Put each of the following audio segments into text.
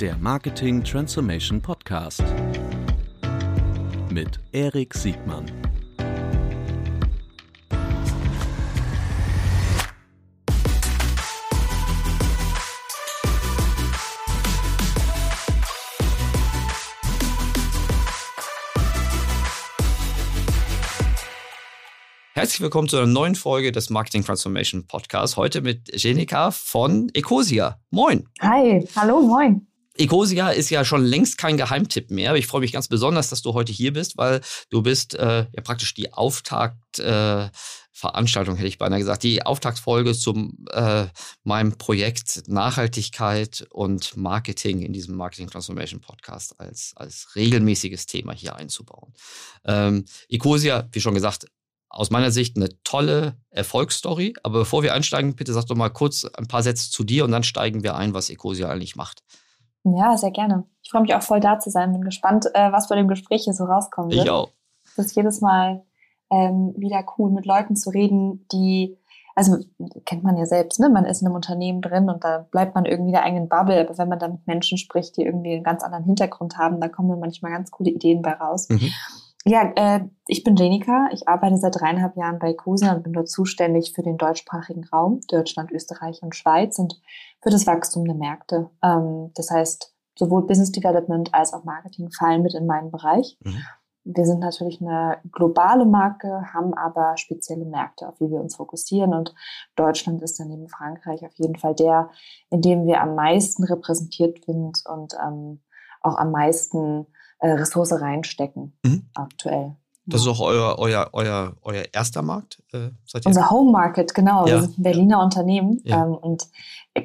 der Marketing Transformation Podcast mit Erik Siegmann. Herzlich willkommen zu einer neuen Folge des Marketing Transformation Podcasts. Heute mit Jenika von Ecosia. Moin. Hi, hallo, moin. Ecosia ist ja schon längst kein Geheimtipp mehr. Ich freue mich ganz besonders, dass du heute hier bist, weil du bist äh, ja praktisch die Auftaktveranstaltung, äh, hätte ich beinahe gesagt, die Auftaktfolge zu äh, meinem Projekt Nachhaltigkeit und Marketing in diesem Marketing Transformation Podcast als, als regelmäßiges Thema hier einzubauen. Ähm, Ecosia, wie schon gesagt, aus meiner Sicht eine tolle Erfolgsstory. Aber bevor wir einsteigen, bitte sag doch mal kurz ein paar Sätze zu dir und dann steigen wir ein, was Ecosia eigentlich macht. Ja, sehr gerne. Ich freue mich auch voll da zu sein. Bin gespannt, äh, was bei dem Gespräch hier so rauskommt. Ich auch. Es ist jedes Mal ähm, wieder cool, mit Leuten zu reden, die, also kennt man ja selbst, ne? Man ist in einem Unternehmen drin und da bleibt man irgendwie der eigenen Bubble. Aber wenn man dann mit Menschen spricht, die irgendwie einen ganz anderen Hintergrund haben, da kommen dann manchmal ganz coole Ideen bei raus. Mhm. Ja, äh, ich bin Jenika. Ich arbeite seit dreieinhalb Jahren bei COSA und bin dort zuständig für den deutschsprachigen Raum, Deutschland, Österreich und Schweiz und für das Wachstum der Märkte. Ähm, das heißt, sowohl Business Development als auch Marketing fallen mit in meinen Bereich. Mhm. Wir sind natürlich eine globale Marke, haben aber spezielle Märkte, auf die wir uns fokussieren. Und Deutschland ist dann neben Frankreich auf jeden Fall der, in dem wir am meisten repräsentiert sind und ähm, auch am meisten äh, Ressource reinstecken mhm. aktuell. Das ist auch euer, euer, euer, euer erster Markt? Äh, Unser Home Market, genau. Ja. Wir sind ein Berliner Unternehmen ja. ähm, und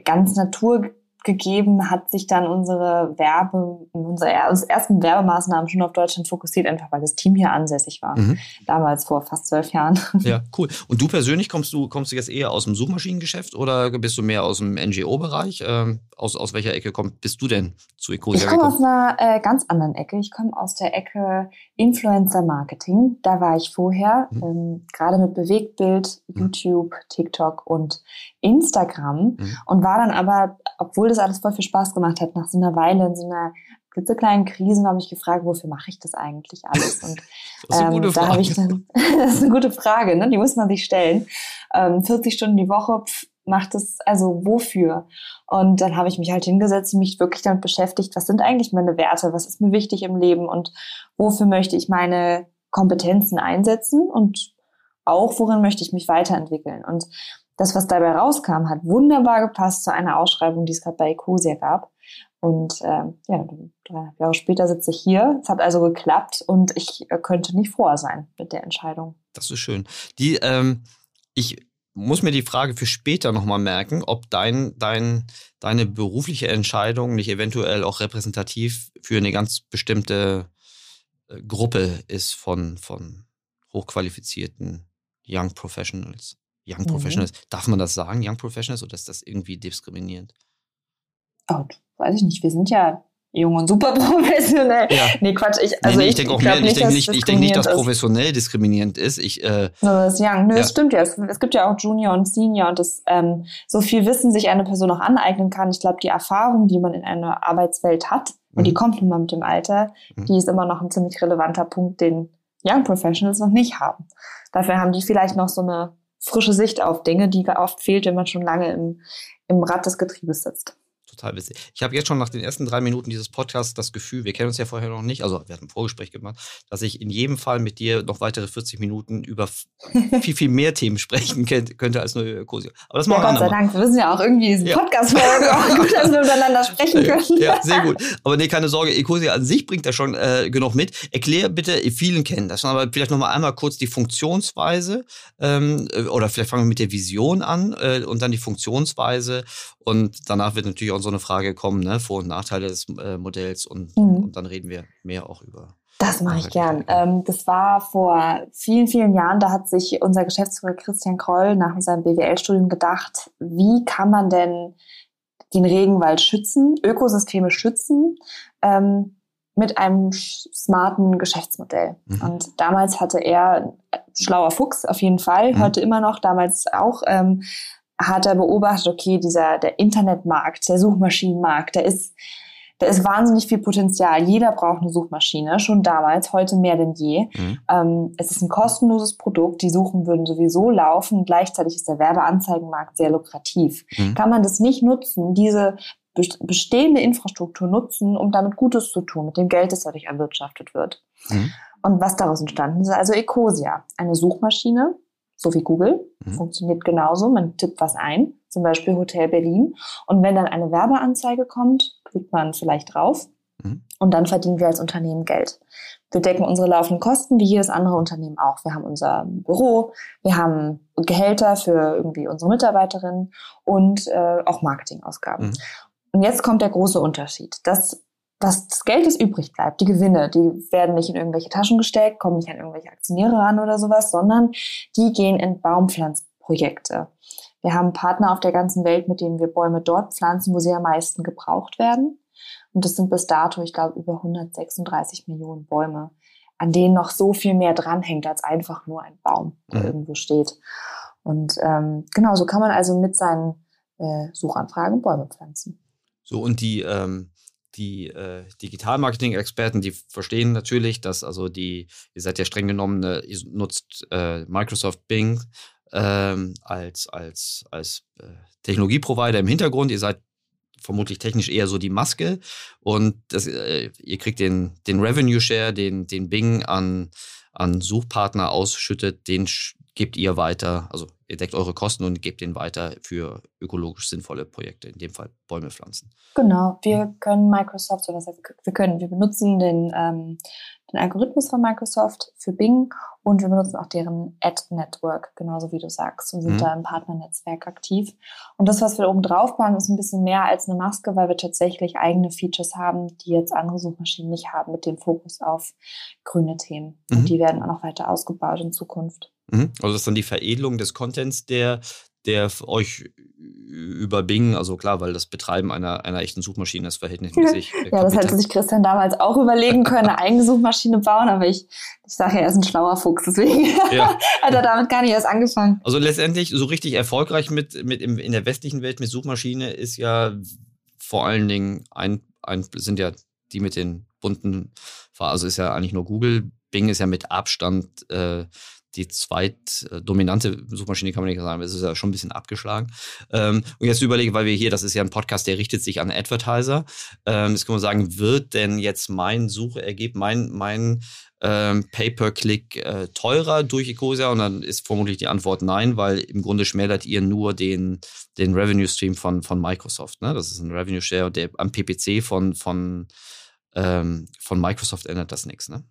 ganz natur gegeben hat sich dann unsere Werbe, unsere ersten Werbemaßnahmen schon auf Deutschland fokussiert, einfach weil das Team hier ansässig war. Mhm. Damals vor fast zwölf Jahren. Ja, cool. Und du persönlich kommst du, kommst du jetzt eher aus dem Suchmaschinengeschäft oder bist du mehr aus dem NGO-Bereich? Ähm, aus, aus welcher Ecke komm, bist du denn zu Ecosia Ich komme aus einer äh, ganz anderen Ecke. Ich komme aus der Ecke Influencer Marketing. Da war ich vorher, mhm. ähm, gerade mit Bewegtbild, mhm. YouTube, TikTok und Instagram mhm. und war dann aber, obwohl das alles voll viel Spaß gemacht hat, nach so einer Weile in so einer klitzekleinen Krisen habe ich gefragt, wofür mache ich das eigentlich alles? Und ähm, da habe ich dann, das ist eine gute Frage, ne? die muss man sich stellen. Ähm, 40 Stunden die Woche, pff, macht es, also wofür? Und dann habe ich mich halt hingesetzt und mich wirklich damit beschäftigt, was sind eigentlich meine Werte, was ist mir wichtig im Leben und wofür möchte ich meine Kompetenzen einsetzen und auch worin möchte ich mich weiterentwickeln. Und das, was dabei rauskam, hat wunderbar gepasst zu einer Ausschreibung, die es gerade bei Ecosia gab. Und äh, ja, drei Jahre später sitze ich hier. Es hat also geklappt und ich äh, könnte nicht froher sein mit der Entscheidung. Das ist schön. Die, ähm, ich muss mir die Frage für später nochmal merken, ob dein, dein, deine berufliche Entscheidung nicht eventuell auch repräsentativ für eine ganz bestimmte äh, Gruppe ist von, von hochqualifizierten Young Professionals. Young Professionals. Mhm. Darf man das sagen, Young Professionals, oder ist das irgendwie diskriminierend? Oh, weiß ich nicht. Wir sind ja jung und super professionell. Ja. Nee, Quatsch. Ich, also nee, nee, ich, ich denke auch mehr, ich denke nicht, ich denke nicht, dass professionell diskriminierend ist. Ich, äh, das ist young. Nö, ja. das stimmt ja. Es, es, gibt ja auch Junior und Senior und das, ähm, so viel Wissen sich eine Person auch aneignen kann. Ich glaube, die Erfahrung, die man in einer Arbeitswelt hat, mhm. und die mhm. kommt nun mal mit dem Alter, mhm. die ist immer noch ein ziemlich relevanter Punkt, den Young Professionals noch nicht haben. Dafür haben die vielleicht noch so eine frische Sicht auf Dinge, die oft fehlt, wenn man schon lange im, im Rad des Getriebes sitzt total witzig. Ich habe jetzt schon nach den ersten drei Minuten dieses Podcasts das Gefühl, wir kennen uns ja vorher noch nicht, also wir hatten ein Vorgespräch gemacht, dass ich in jedem Fall mit dir noch weitere 40 Minuten über viel, viel mehr Themen sprechen könnte als nur Cosio. Aber das machen ja, Gott sei Dank. Wir wissen ja auch irgendwie diese ja. Podcast-Folge auch gut, dass wir miteinander sprechen können. Ja, sehr gut. Aber nee, keine Sorge, Ecosia an sich bringt da schon äh, genug mit. Erklär bitte, vielen kennen das, aber vielleicht nochmal einmal kurz die Funktionsweise ähm, oder vielleicht fangen wir mit der Vision an äh, und dann die Funktionsweise und danach wird natürlich auch so eine Frage kommen, ne? Vor- und Nachteile des äh, Modells und, mhm. und dann reden wir mehr auch über. Das mache ich gern. Ähm, das war vor vielen, vielen Jahren, da hat sich unser Geschäftsführer Christian Kroll nach seinem BWL-Studium gedacht, wie kann man denn den Regenwald schützen, Ökosysteme schützen, ähm, mit einem smarten Geschäftsmodell. Mhm. Und damals hatte er, schlauer Fuchs auf jeden Fall, mhm. heute immer noch, damals auch, ähm, hat er beobachtet, okay, dieser, der Internetmarkt, der Suchmaschinenmarkt, der ist, da ist wahnsinnig viel Potenzial. Jeder braucht eine Suchmaschine, schon damals, heute mehr denn je. Mhm. Ähm, es ist ein kostenloses Produkt, die Suchen würden sowieso laufen. Gleichzeitig ist der Werbeanzeigenmarkt sehr lukrativ. Mhm. Kann man das nicht nutzen, diese bestehende Infrastruktur nutzen, um damit Gutes zu tun, mit dem Geld, das dadurch erwirtschaftet wird. Mhm. Und was daraus entstanden ist, also Ecosia, eine Suchmaschine, so wie Google, mhm. funktioniert genauso. Man tippt was ein, zum Beispiel Hotel Berlin. Und wenn dann eine Werbeanzeige kommt, klickt man vielleicht drauf mhm. und dann verdienen wir als Unternehmen Geld. Wir decken unsere laufenden Kosten wie jedes andere Unternehmen auch. Wir haben unser Büro, wir haben Gehälter für irgendwie unsere Mitarbeiterinnen und äh, auch Marketingausgaben. Mhm. Und jetzt kommt der große Unterschied. Das, was das Geld, das übrig bleibt, die Gewinne, die werden nicht in irgendwelche Taschen gesteckt, kommen nicht an irgendwelche Aktionäre ran oder sowas, sondern die gehen in Baumpflanzprojekte. Wir haben Partner auf der ganzen Welt, mit denen wir Bäume dort pflanzen, wo sie am meisten gebraucht werden. Und das sind bis dato, ich glaube, über 136 Millionen Bäume, an denen noch so viel mehr dranhängt als einfach nur ein Baum, der mhm. irgendwo steht. Und ähm, genau, so kann man also mit seinen äh, Suchanfragen Bäume pflanzen. So, und die, ähm, die äh, Digital-Marketing-Experten, die verstehen natürlich, dass also die, ihr seid ja streng genommen, äh, ihr nutzt äh, Microsoft Bing ähm, als, als, als äh, Technologieprovider im Hintergrund. Ihr seid vermutlich technisch eher so die Maske und das, äh, ihr kriegt den, den Revenue Share, den, den Bing an, an Suchpartner ausschüttet, den gebt ihr weiter, also ihr deckt eure Kosten und gebt den weiter für ökologisch sinnvolle Projekte, in dem Fall Bäume pflanzen. Genau, wir können Microsoft, oder wir können, wir benutzen den, ähm, den Algorithmus von Microsoft für Bing und wir benutzen auch deren Ad-Network, genauso wie du sagst, und sind mhm. da im Partnernetzwerk aktiv. Und das, was wir oben drauf bauen, ist ein bisschen mehr als eine Maske, weil wir tatsächlich eigene Features haben, die jetzt andere Suchmaschinen nicht haben, mit dem Fokus auf grüne Themen. Mhm. Und die werden auch noch weiter ausgebaut in Zukunft. Mhm. Also das ist dann die Veredelung des Contents, der, der euch über Bing, also klar, weil das Betreiben einer, einer echten Suchmaschine ist verhältnismäßig. Äh, ja, das hätte sich Christian damals auch überlegen können, eine eigene Suchmaschine bauen, aber ich, ich sage ja, er ist ein schlauer Fuchs, deswegen ja. hat er damit gar nicht erst angefangen. Also letztendlich so richtig erfolgreich mit, mit im, in der westlichen Welt mit Suchmaschine ist ja vor allen Dingen ein, ein sind ja die mit den bunten, also ist ja eigentlich nur Google. Bing ist ja mit Abstand äh, die zweitdominante Suchmaschine, kann man nicht sagen, es ist ja schon ein bisschen abgeschlagen. Ähm, und jetzt überlege, weil wir hier, das ist ja ein Podcast, der richtet sich an Advertiser. Ähm, jetzt kann man sagen, wird denn jetzt mein Suchergebnis, mein, mein ähm, Pay-per-Click äh, teurer durch Ecosia? Und dann ist vermutlich die Antwort nein, weil im Grunde schmälert ihr nur den, den Revenue-Stream von, von Microsoft. Ne? Das ist ein Revenue-Share, der am PPC von, von, ähm, von Microsoft ändert das nichts. Ne?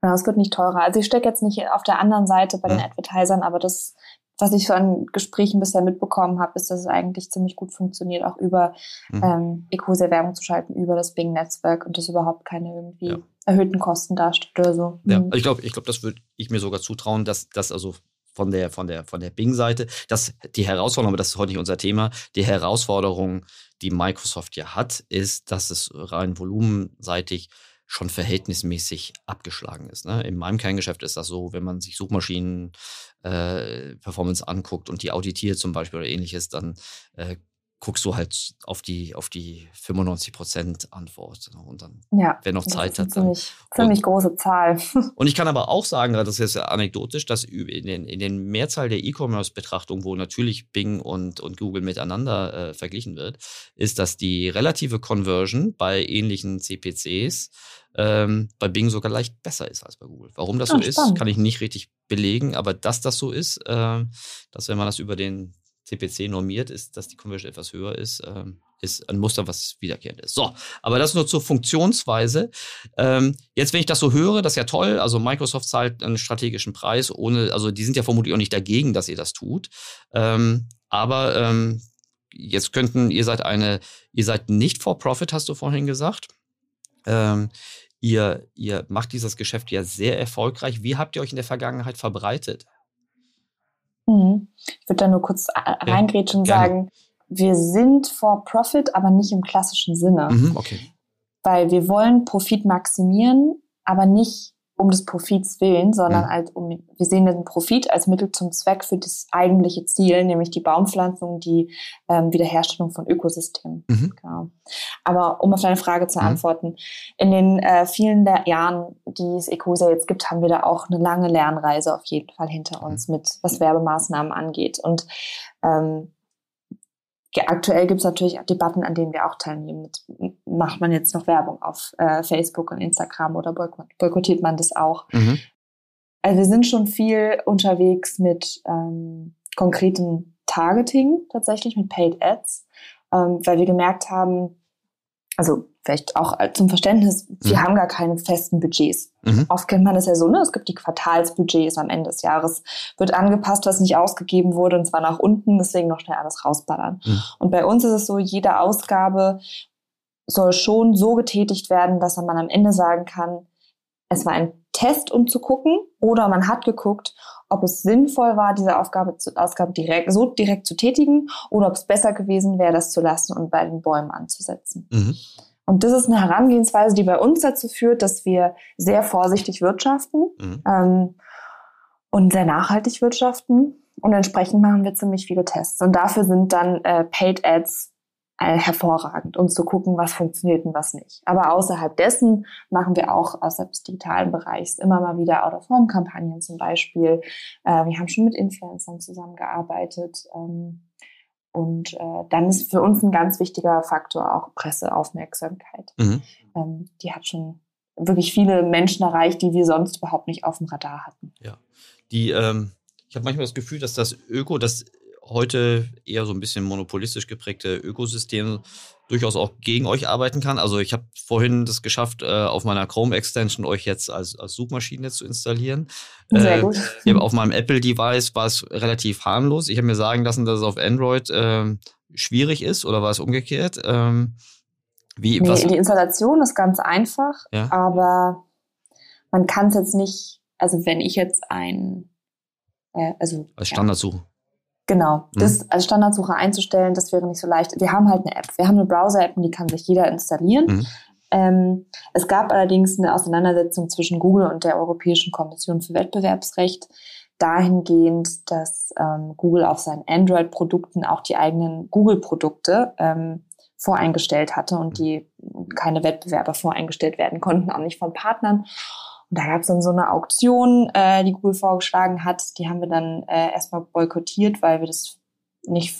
Genau, es wird nicht teurer. Also ich stecke jetzt nicht auf der anderen Seite bei den Advertisern, aber das, was ich so an Gesprächen bisher mitbekommen habe, ist, dass es eigentlich ziemlich gut funktioniert, auch über mhm. ähm, Ecosia Werbung zu schalten, über das Bing-Netzwerk und das überhaupt keine irgendwie ja. erhöhten Kosten darstellt oder so. Ja, mhm. ich glaube, ich glaube, das würde ich mir sogar zutrauen, dass das also von der, von der, von der Bing-Seite, dass die Herausforderung, aber das ist heute nicht unser Thema, die Herausforderung, die Microsoft ja hat, ist, dass es rein volumenseitig schon verhältnismäßig abgeschlagen ist. Ne? In meinem Kerngeschäft ist das so, wenn man sich Suchmaschinen äh, Performance anguckt und die auditiert zum Beispiel oder ähnliches, dann äh, guckst du halt auf die, auf die 95 Prozent Antwort. Ne? Und dann, ja, wer noch Zeit hat. Ziemlich, ziemlich große Zahl. Und ich kann aber auch sagen, das ist jetzt anekdotisch, dass in den, in den Mehrzahl der E-Commerce-Betrachtung, wo natürlich Bing und, und Google miteinander äh, verglichen wird, ist, dass die relative Conversion bei ähnlichen CPCs ähm, bei Bing sogar leicht besser ist als bei Google. Warum das so ist, kann ich nicht richtig belegen, aber dass das so ist, äh, dass wenn man das über den CPC normiert, ist, dass die Conversion etwas höher ist, ähm, ist ein Muster, was wiederkehrend ist. So, aber das nur zur Funktionsweise. Ähm, jetzt, wenn ich das so höre, das ist ja toll. Also Microsoft zahlt einen strategischen Preis, ohne, also die sind ja vermutlich auch nicht dagegen, dass ihr das tut. Ähm, aber ähm, jetzt könnten, ihr seid eine, ihr seid nicht for profit, hast du vorhin gesagt. Ähm, ihr, ihr macht dieses Geschäft ja sehr erfolgreich. Wie habt ihr euch in der Vergangenheit verbreitet? Mhm. Ich würde da nur kurz reingrätschen und ja, sagen, wir sind for profit, aber nicht im klassischen Sinne. Mhm, okay. Weil wir wollen Profit maximieren, aber nicht um des Profits willen, sondern Mhm. als um, wir sehen den Profit als Mittel zum Zweck für das eigentliche Ziel, nämlich die Baumpflanzung, die ähm, Wiederherstellung von Ökosystemen. Mhm. Genau. Aber um auf deine Frage zu Mhm. antworten, in den äh, vielen der Jahren, die es Ecosia jetzt gibt, haben wir da auch eine lange Lernreise auf jeden Fall hinter uns mit, was Werbemaßnahmen angeht. Und ähm, aktuell gibt es natürlich Debatten, an denen wir auch teilnehmen. Macht man jetzt noch Werbung auf äh, Facebook und Instagram oder boykott, boykottiert man das auch? Mhm. Also wir sind schon viel unterwegs mit ähm, konkretem Targeting tatsächlich, mit Paid Ads, ähm, weil wir gemerkt haben, also vielleicht auch äh, zum Verständnis, wir Mhm. haben gar keine festen Budgets. Mhm. Oft kennt man das ja so, ne? Es gibt die Quartalsbudgets am Ende des Jahres, wird angepasst, was nicht ausgegeben wurde, und zwar nach unten, deswegen noch schnell alles rausballern. Mhm. Und bei uns ist es so, jede Ausgabe soll schon so getätigt werden, dass man am Ende sagen kann, es war ein Test, um zu gucken, oder man hat geguckt, ob es sinnvoll war, diese Aufgabe, zu, Ausgabe direkt, so direkt zu tätigen, oder ob es besser gewesen wäre, das zu lassen und bei den Bäumen anzusetzen. Mhm. Und das ist eine Herangehensweise, die bei uns dazu führt, dass wir sehr vorsichtig wirtschaften Mhm. ähm, und sehr nachhaltig wirtschaften. Und entsprechend machen wir ziemlich viele Tests. Und dafür sind dann äh, Paid Ads äh, hervorragend, um zu gucken, was funktioniert und was nicht. Aber außerhalb dessen machen wir auch außerhalb des digitalen Bereichs immer mal wieder Out-of-Home-Kampagnen zum Beispiel. Äh, wir haben schon mit Influencern zusammengearbeitet. Ähm, und äh, dann ist für uns ein ganz wichtiger Faktor auch Presseaufmerksamkeit. Mhm. Ähm, die hat schon wirklich viele Menschen erreicht, die wir sonst überhaupt nicht auf dem Radar hatten. Die, ähm, ich habe manchmal das Gefühl, dass das Öko, das heute eher so ein bisschen monopolistisch geprägte Ökosystem durchaus auch gegen euch arbeiten kann. Also ich habe vorhin das geschafft, äh, auf meiner Chrome-Extension euch jetzt als, als Suchmaschine zu installieren. Sehr Äh, gut. Hab auf meinem Apple-Device war es relativ harmlos. Ich habe mir sagen lassen, dass es auf Android ähm, schwierig ist oder war es umgekehrt? Ähm, wie, Nee, die Installation ist ganz einfach, Ja. aber man kann es jetzt nicht, also wenn ich jetzt ein, äh, also Als ja, Standardsuche. Genau, Mhm. das als Standardsuche einzustellen, das wäre nicht so leicht. Wir haben halt eine App. Wir haben eine Browser-App und die kann sich jeder installieren. Mhm. Ähm, es gab allerdings eine Auseinandersetzung zwischen Google und der Europäischen Kommission für Wettbewerbsrecht dahingehend, dass ähm, Google auf seinen Android-Produkten auch die eigenen Google-Produkte ähm, voreingestellt hatte und die keine Wettbewerber voreingestellt werden konnten, auch nicht von Partnern. Und da gab es dann so eine Auktion, äh, die Google vorgeschlagen hat. Die haben wir dann äh, erstmal boykottiert, weil wir das nicht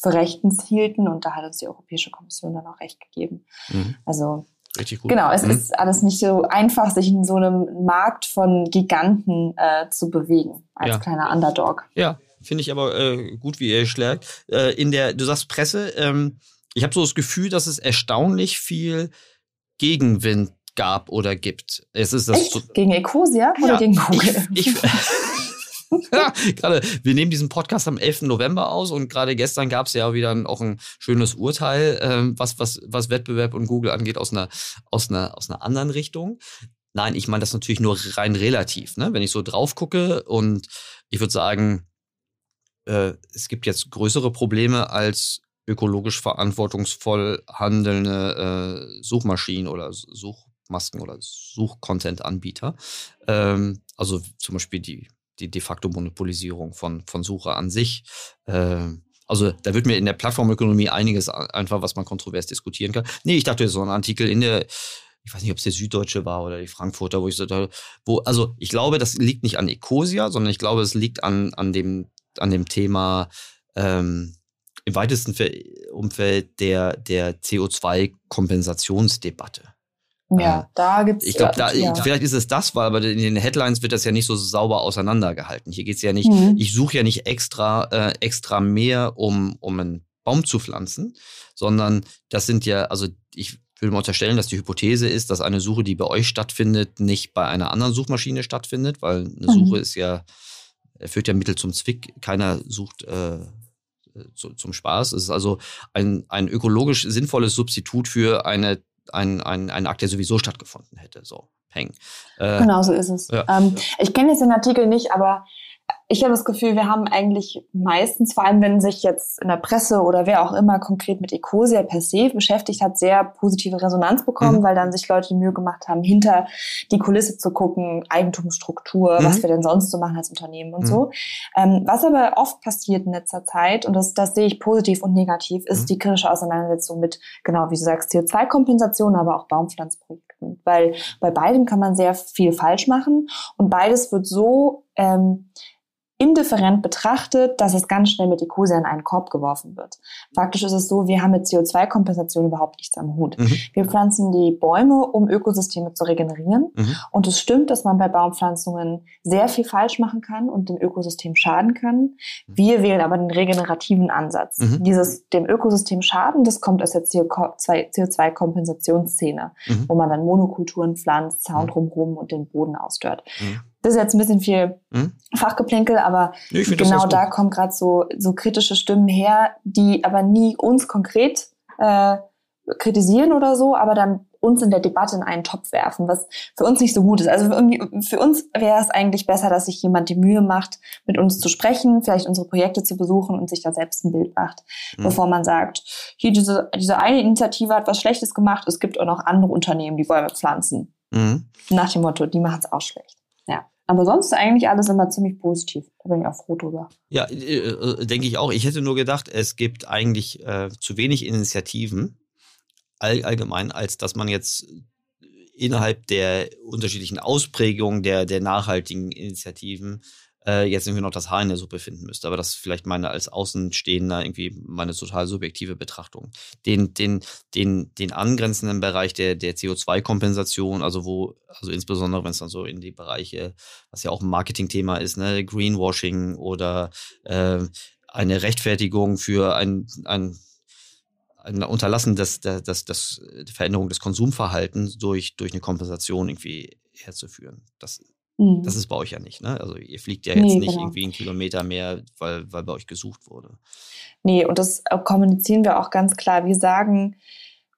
für rechtens hielten. Und da hat uns die Europäische Kommission dann auch recht gegeben. Mhm. Also Richtig gut. genau, es Mhm. ist alles nicht so einfach, sich in so einem Markt von Giganten äh, zu bewegen als Ja. kleiner Underdog. Ja, finde ich aber äh, gut, wie ihr schlägt. Äh, in der, du sagst Presse, ähm, ich habe so das Gefühl, dass es erstaunlich viel Gegenwind gab oder gibt. Es ist das so, Gegen Ecosia oder Ja, gegen Google? ich, ich ja, gerade, wir nehmen diesen Podcast am 11. November aus und gerade gestern gab es ja wieder ein, auch ein schönes Urteil, ähm, was, was, was Wettbewerb und Google angeht, aus einer, aus einer, aus einer anderen Richtung. Nein, ich meine das natürlich nur rein relativ. Ne? Wenn ich so drauf gucke und ich würde sagen, äh, es gibt jetzt größere Probleme als ökologisch verantwortungsvoll handelnde äh, Suchmaschinen oder Suchmasken oder Suchcontent-Anbieter. Ähm, also zum Beispiel die, die de facto Monopolisierung von, von Suche an sich. Ähm, also da wird mir in der Plattformökonomie einiges einfach, was man kontrovers diskutieren kann. Nee, ich dachte, so ein Artikel in der, ich weiß nicht, ob es der Süddeutsche war oder die Frankfurter, wo ich so wo, also ich glaube, das liegt nicht an Ecosia, sondern ich glaube, es liegt an, an, dem, an dem Thema ähm, im weitesten Fe- Umfeld der, der CO2-Kompensationsdebatte. Ja, Äh, da gibt's Ich glaube, da, ja. vielleicht ist es das, weil aber in den Headlines wird das ja nicht so sauber auseinandergehalten. Hier geht es ja nicht, Mhm. ich suche ja nicht extra, äh, extra mehr, um, um einen Baum zu pflanzen, sondern das sind ja, also ich würde mal unterstellen, dass die Hypothese ist, dass eine Suche, die bei euch stattfindet, nicht bei einer anderen Suchmaschine stattfindet, weil eine Mhm. Suche ist ja, führt ja Mittel zum Zwick, keiner sucht äh, zu, zum Spaß. Es ist also ein, ein ökologisch sinnvolles Substitut für eine, ein, ein, einen Akt, der sowieso stattgefunden hätte. So, Peng. Äh, Genau so ist es. Ja. Ähm, ich kenne jetzt den Artikel nicht, aber ich habe das Gefühl, wir haben eigentlich meistens, vor allem wenn sich jetzt in der Presse oder wer auch immer konkret mit Ecosia per se beschäftigt hat, sehr positive Resonanz bekommen, mhm. weil dann sich Leute die Mühe gemacht haben, hinter die Kulisse zu gucken, Eigentumsstruktur, mhm. was wir denn sonst so machen als Unternehmen und mhm. so. Ähm, was aber oft passiert in letzter Zeit, und das, das sehe ich positiv und negativ, ist mhm. die kritische Auseinandersetzung mit, genau wie du sagst, CO2-Kompensation, aber auch Baumpflanzprojekten. Weil bei beidem kann man sehr viel falsch machen und beides wird so ähm, indifferent betrachtet, dass es ganz schnell mit Ecosia in einen Korb geworfen wird. Faktisch ist es so, wir haben mit CO2-Kompensation überhaupt nichts am Hut. Mhm. Wir pflanzen die Bäume, um Ökosysteme zu regenerieren. Mhm. Und es stimmt, dass man bei Baumpflanzungen sehr viel falsch machen kann und dem Ökosystem schaden kann. Mhm. Wir wählen aber den regenerativen Ansatz. Mhm. Dieses dem Ökosystem schaden, das kommt aus der CO2-Kompensationsszene, mhm. wo man dann Monokulturen pflanzt, Zaun mhm. drumherum und den Boden ausstört. Das ist jetzt ein bisschen viel hm? Fachgeplänkel, aber genau da kommen gerade so, so kritische Stimmen her, die aber nie uns konkret äh, kritisieren oder so, aber dann uns in der Debatte in einen Topf werfen, was für uns nicht so gut ist. Also irgendwie für uns wäre es eigentlich besser, dass sich jemand die Mühe macht, mit uns zu sprechen, vielleicht unsere Projekte zu besuchen und sich da selbst ein Bild macht, mhm. bevor man sagt, hier diese, diese eine Initiative hat was Schlechtes gemacht, es gibt auch noch andere Unternehmen, die Bäume pflanzen. Mhm. Nach dem Motto, die machen es auch schlecht. Ja. Aber sonst eigentlich alles immer ziemlich positiv. Da bin ich auch froh drüber. Ja, äh, äh, denke ich auch. Ich hätte nur gedacht, es gibt eigentlich äh, zu wenig Initiativen all, allgemein, als dass man jetzt innerhalb der unterschiedlichen Ausprägungen der, der nachhaltigen Initiativen äh, jetzt irgendwie noch das Haar in der Suppe finden müsste. Aber das ist vielleicht meine als Außenstehender irgendwie meine total subjektive Betrachtung. Den, den, den, den angrenzenden Bereich der, der CO2-Kompensation, also wo, also insbesondere wenn es dann so in die Bereiche, was ja auch ein Marketingthema ist, ne, Greenwashing oder äh, eine Rechtfertigung für ein, ein ein Unterlassen des, des, des, des Veränderung des Konsumverhaltens durch, durch eine Kompensation irgendwie herzuführen. Das Mhm. Das ist bei euch ja nicht, ne? Also ihr fliegt ja jetzt nee, nicht genau. irgendwie einen Kilometer mehr, weil, weil bei euch gesucht wurde. Nee, und das äh, kommunizieren wir auch ganz klar. Wir sagen,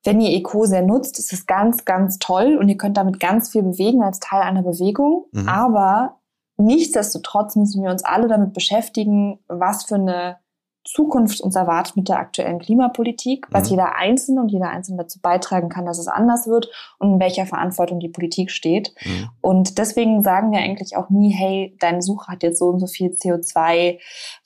wenn ihr Eco sehr nutzt, ist es ganz, ganz toll und ihr könnt damit ganz viel bewegen als Teil einer Bewegung. Mhm. Aber nichtsdestotrotz müssen wir uns alle damit beschäftigen, was für eine Zukunft uns erwartet mit der aktuellen Klimapolitik, was mhm. jeder Einzelne und jeder Einzelne dazu beitragen kann, dass es anders wird und in welcher Verantwortung die Politik steht. Mhm. Und deswegen sagen wir eigentlich auch nie, hey, deine Suche hat jetzt so und so viel CO2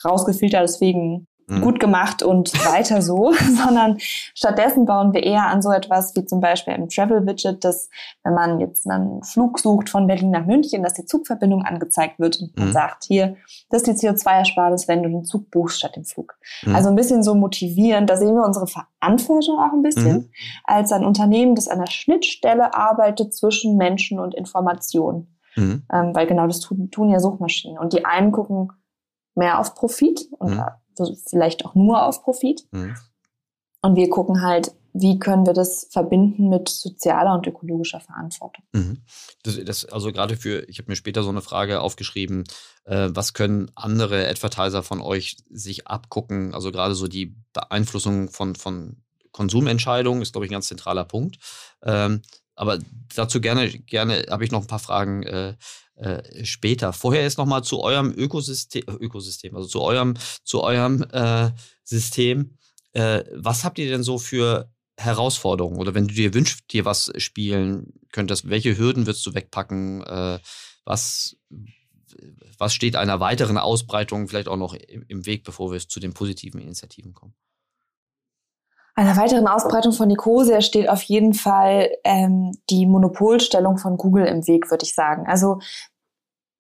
rausgefiltert, deswegen Mhm. gut gemacht und weiter so, sondern stattdessen bauen wir eher an so etwas wie zum Beispiel im Travel Widget, dass wenn man jetzt einen Flug sucht von Berlin nach München, dass die Zugverbindung angezeigt wird und man mhm. sagt, hier, das ist die CO2-Ersparnis, wenn du den Zug buchst statt dem Flug. Mhm. Also ein bisschen so motivierend, da sehen wir unsere Verantwortung auch ein bisschen mhm. als ein Unternehmen, das an der Schnittstelle arbeitet zwischen Menschen und Informationen. Mhm. Ähm, weil genau das tun, tun ja Suchmaschinen. Und die einen gucken mehr auf Profit und mhm vielleicht auch nur auf Profit. Mhm. Und wir gucken halt, wie können wir das verbinden mit sozialer und ökologischer Verantwortung. Mhm. Das, das, also gerade für, ich habe mir später so eine Frage aufgeschrieben, äh, was können andere Advertiser von euch sich abgucken? Also gerade so die Beeinflussung von, von Konsumentscheidungen ist, glaube ich, ein ganz zentraler Punkt. Ähm, aber dazu gerne, gerne habe ich noch ein paar Fragen äh, äh, später. Vorher ist nochmal zu eurem Ökosystem, Ökosystem, also zu eurem, zu eurem äh, System. Äh, was habt ihr denn so für Herausforderungen? Oder wenn du dir wünschst, dir was spielen könntest, welche Hürden würdest du wegpacken? Äh, was, was steht einer weiteren Ausbreitung vielleicht auch noch im, im Weg, bevor wir zu den positiven Initiativen kommen? Einer weiteren Ausbreitung von Nicosia steht auf jeden Fall ähm, die Monopolstellung von Google im Weg, würde ich sagen. Also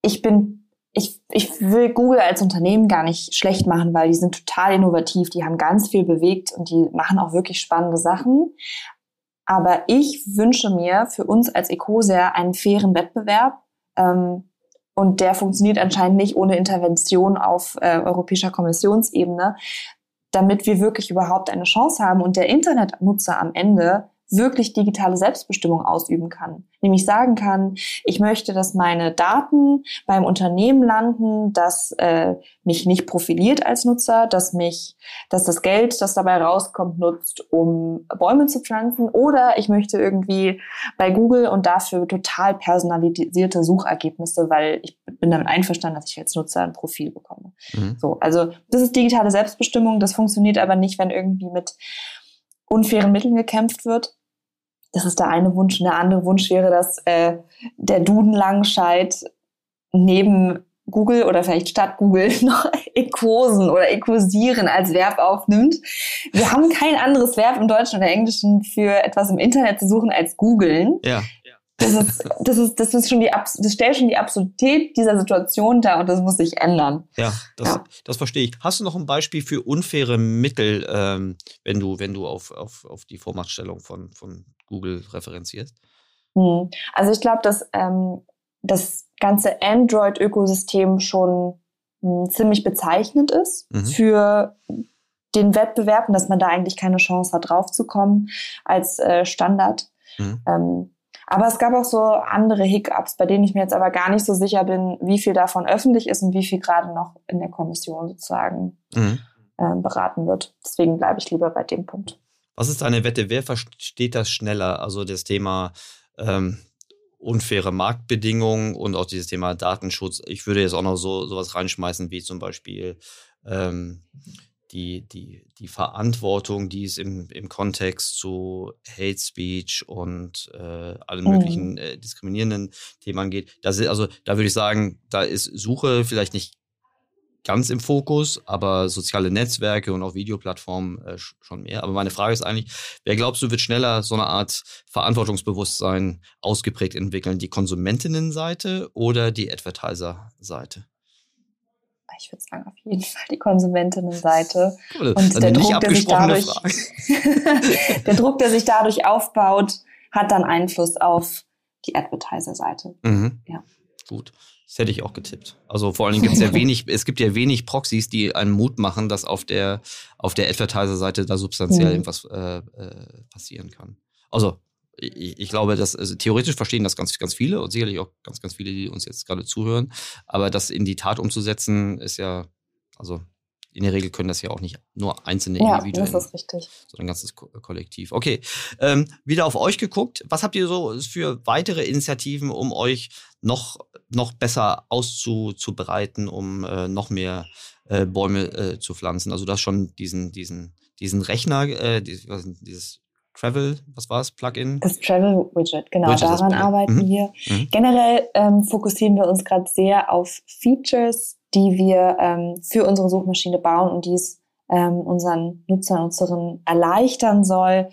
ich bin, ich, ich will Google als Unternehmen gar nicht schlecht machen, weil die sind total innovativ, die haben ganz viel bewegt und die machen auch wirklich spannende Sachen. Aber ich wünsche mir für uns als Ecosia einen fairen Wettbewerb. Ähm, und der funktioniert anscheinend nicht ohne Intervention auf äh, europäischer Kommissionsebene, damit wir wirklich überhaupt eine Chance haben und der Internetnutzer am Ende wirklich digitale Selbstbestimmung ausüben kann. Nämlich sagen kann, ich möchte, dass meine Daten beim Unternehmen landen, das äh, mich nicht profiliert als Nutzer, dass mich, dass das Geld, das dabei rauskommt, nutzt, um Bäume zu pflanzen. Oder ich möchte irgendwie bei Google und dafür total personalisierte Suchergebnisse, weil ich bin damit einverstanden, dass ich als Nutzer ein Profil bekomme. Mhm. So, also das ist digitale Selbstbestimmung. Das funktioniert aber nicht, wenn irgendwie mit unfairen Mitteln gekämpft wird. Das ist der eine Wunsch. Und der andere Wunsch wäre, dass äh, der Duden Langscheid neben Google oder vielleicht statt Google noch Ekosen oder Ekosieren als Verb aufnimmt. Wir haben kein anderes Verb im Deutschen oder Englischen für etwas im Internet zu suchen als googeln. Ja. Das ist, das ist, das ist schon die, das stellt schon die Absurdität dieser Situation dar und das muss sich ändern. Ja, das, ja. das verstehe ich. Hast du noch ein Beispiel für unfaire Mittel, ähm, wenn du, wenn du auf, auf, auf die Vormachtstellung von, von Google referenzierst? Hm. Also ich glaube, dass ähm, das ganze Android-Ökosystem schon mh, hm, ziemlich bezeichnend ist mhm. für den Wettbewerb und dass man da eigentlich keine Chance hat, draufzukommen als äh, Standard. Mhm. Ähm, aber es gab auch so andere Hiccups, bei denen ich mir jetzt aber gar nicht so sicher bin, wie viel davon öffentlich ist und wie viel gerade noch in der Kommission sozusagen mhm. äh, beraten wird. Deswegen bleibe ich lieber bei dem Punkt. Was ist deine Wette? Wer versteht das schneller? Also das Thema ähm, unfaire Marktbedingungen und auch dieses Thema Datenschutz. Ich würde jetzt auch noch so sowas reinschmeißen wie zum Beispiel ähm, die, die, die Verantwortung, die es im, im Kontext zu Hate Speech und äh, allen mhm. möglichen äh, diskriminierenden Themen geht. Das ist, also da würde ich sagen, da ist Suche vielleicht nicht ganz im Fokus, aber soziale Netzwerke und auch Videoplattformen äh, schon mehr. Aber meine Frage ist eigentlich, wer glaubst du, wird schneller so eine Art Verantwortungsbewusstsein ausgeprägt entwickeln? Die Konsumentinnenseite oder die Advertiser-Seite? ich würde sagen, auf jeden Fall die Konsumentinnenseite. Cool. Und der Druck, der sich dadurch, der Druck, der sich dadurch aufbaut, hat dann Einfluss auf die Advertiser-Seite. Mhm. Ja. Gut. Das hätte ich auch getippt. Also vor allen Dingen gibt es ja wenig, es gibt ja wenig Proxys, die einen Mut machen, dass auf der, auf der Advertiser-Seite da substanziell mhm. irgendwas äh, äh, passieren kann. Also ich, ich glaube, dass also theoretisch verstehen das ganz, ganz viele und sicherlich auch ganz, ganz viele, die uns jetzt gerade zuhören. Aber das in die Tat umzusetzen, ist ja, also in der Regel können das ja auch nicht nur einzelne ja, Individuen, das ist richtig. sondern ein ganzes Ko Kollektiv. Okay, ähm, wieder auf euch geguckt. Was habt ihr so für weitere Initiativen, um euch noch, noch besser auszubereiten, um äh, noch mehr äh, Bäume äh, zu pflanzen? Also du hast schon diesen, diesen, diesen Rechner, äh, dieses, dieses Travel, was war es, Plugin? Das Travel Widget, genau, Widget daran arbeiten mhm. wir. Mhm. Generell ähm, fokussieren wir uns gerade sehr auf Features, die wir ähm, für unsere Suchmaschine bauen und die es ähm, unseren Nutzern und Nutzerinnen erleichtern soll,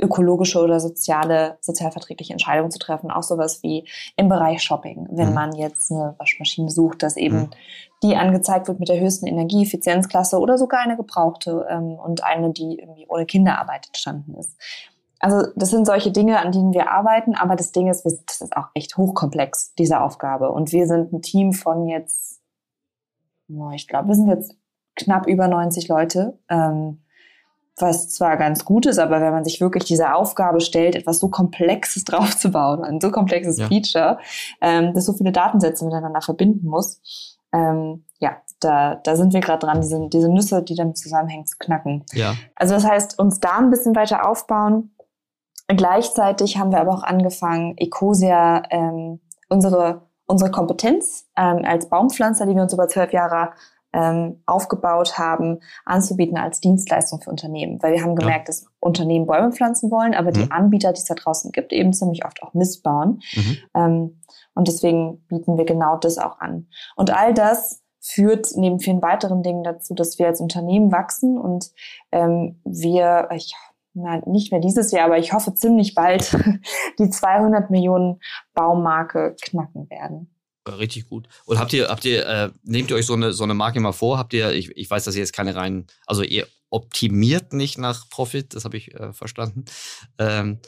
ökologische oder soziale, sozialverträgliche Entscheidungen zu treffen. Auch sowas wie im Bereich Shopping, wenn mhm. man jetzt eine Waschmaschine sucht, dass eben mhm. die angezeigt wird mit der höchsten Energieeffizienzklasse oder sogar eine gebrauchte ähm, und eine, die irgendwie ohne Kinderarbeit entstanden ist. Also das sind solche Dinge, an denen wir arbeiten, aber das Ding ist, das ist auch echt hochkomplex, diese Aufgabe. Und wir sind ein Team von jetzt, ich glaube, wir sind jetzt knapp über 90 Leute. Ähm, was zwar ganz gut ist, aber wenn man sich wirklich diese Aufgabe stellt, etwas so Komplexes draufzubauen, ein so komplexes ja. Feature, ähm, das so viele Datensätze miteinander verbinden muss, ähm, ja, da, da sind wir gerade dran, diese, diese Nüsse, die damit zusammenhängen, zu knacken. Ja. Also das heißt, uns da ein bisschen weiter aufbauen. Gleichzeitig haben wir aber auch angefangen, Ecosia, ähm, unsere, unsere Kompetenz ähm, als Baumpflanzer, die wir uns über zwölf Jahre ähm, aufgebaut haben, anzubieten als Dienstleistung für Unternehmen. Weil wir haben gemerkt, ja. dass Unternehmen Bäume pflanzen wollen, aber mhm. die Anbieter, die es da draußen gibt, eben ziemlich oft auch Mist bauen. Mhm. Ähm, und deswegen bieten wir genau das auch an. Und all das führt neben vielen weiteren Dingen dazu, dass wir als Unternehmen wachsen und ähm, wir, ich, na, nicht mehr dieses Jahr, aber ich hoffe ziemlich bald die 200 Millionen Baumarke knacken werden. Richtig gut. Und habt ihr, habt ihr, äh, nehmt ihr euch so eine, so eine Marke mal vor? Habt ihr, ich, ich weiß, dass ihr jetzt keine rein, also ihr optimiert nicht nach Profit, das habe ich äh, verstanden. Ähm,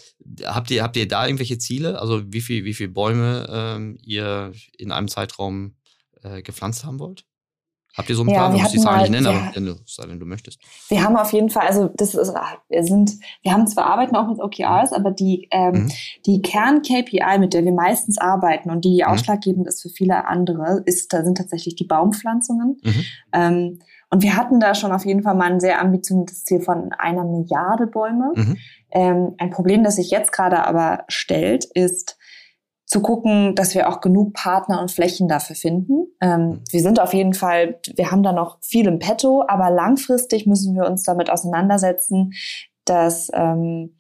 habt ihr, habt ihr da irgendwelche Ziele? Also wie viel, wie viel Bäume ähm, ihr in einem Zeitraum äh, gepflanzt haben wollt? Habt ihr so einen ja, Plan? Du musst die Zahlen nicht nennen, ja, aber wenn du, wenn du möchtest. Wir haben auf jeden Fall, also das ist, wir sind, wir haben zwar arbeiten auch mit OKRs, aber die, ähm, mhm. die Kern-KPI, mit der wir meistens arbeiten und die mhm. ausschlaggebend ist für viele andere, ist, da sind tatsächlich die Baumpflanzungen. Mhm. Ähm, und wir hatten da schon auf jeden Fall mal ein sehr ambitioniertes Ziel von einer Milliarde Bäume. Mhm. Ähm, ein Problem, das sich jetzt gerade aber stellt, ist, zu gucken, dass wir auch genug Partner und Flächen dafür finden. Ähm, mhm. wir sind auf jeden Fall, wir haben da noch viel im Petto, aber langfristig müssen wir uns damit auseinandersetzen, dass ähm,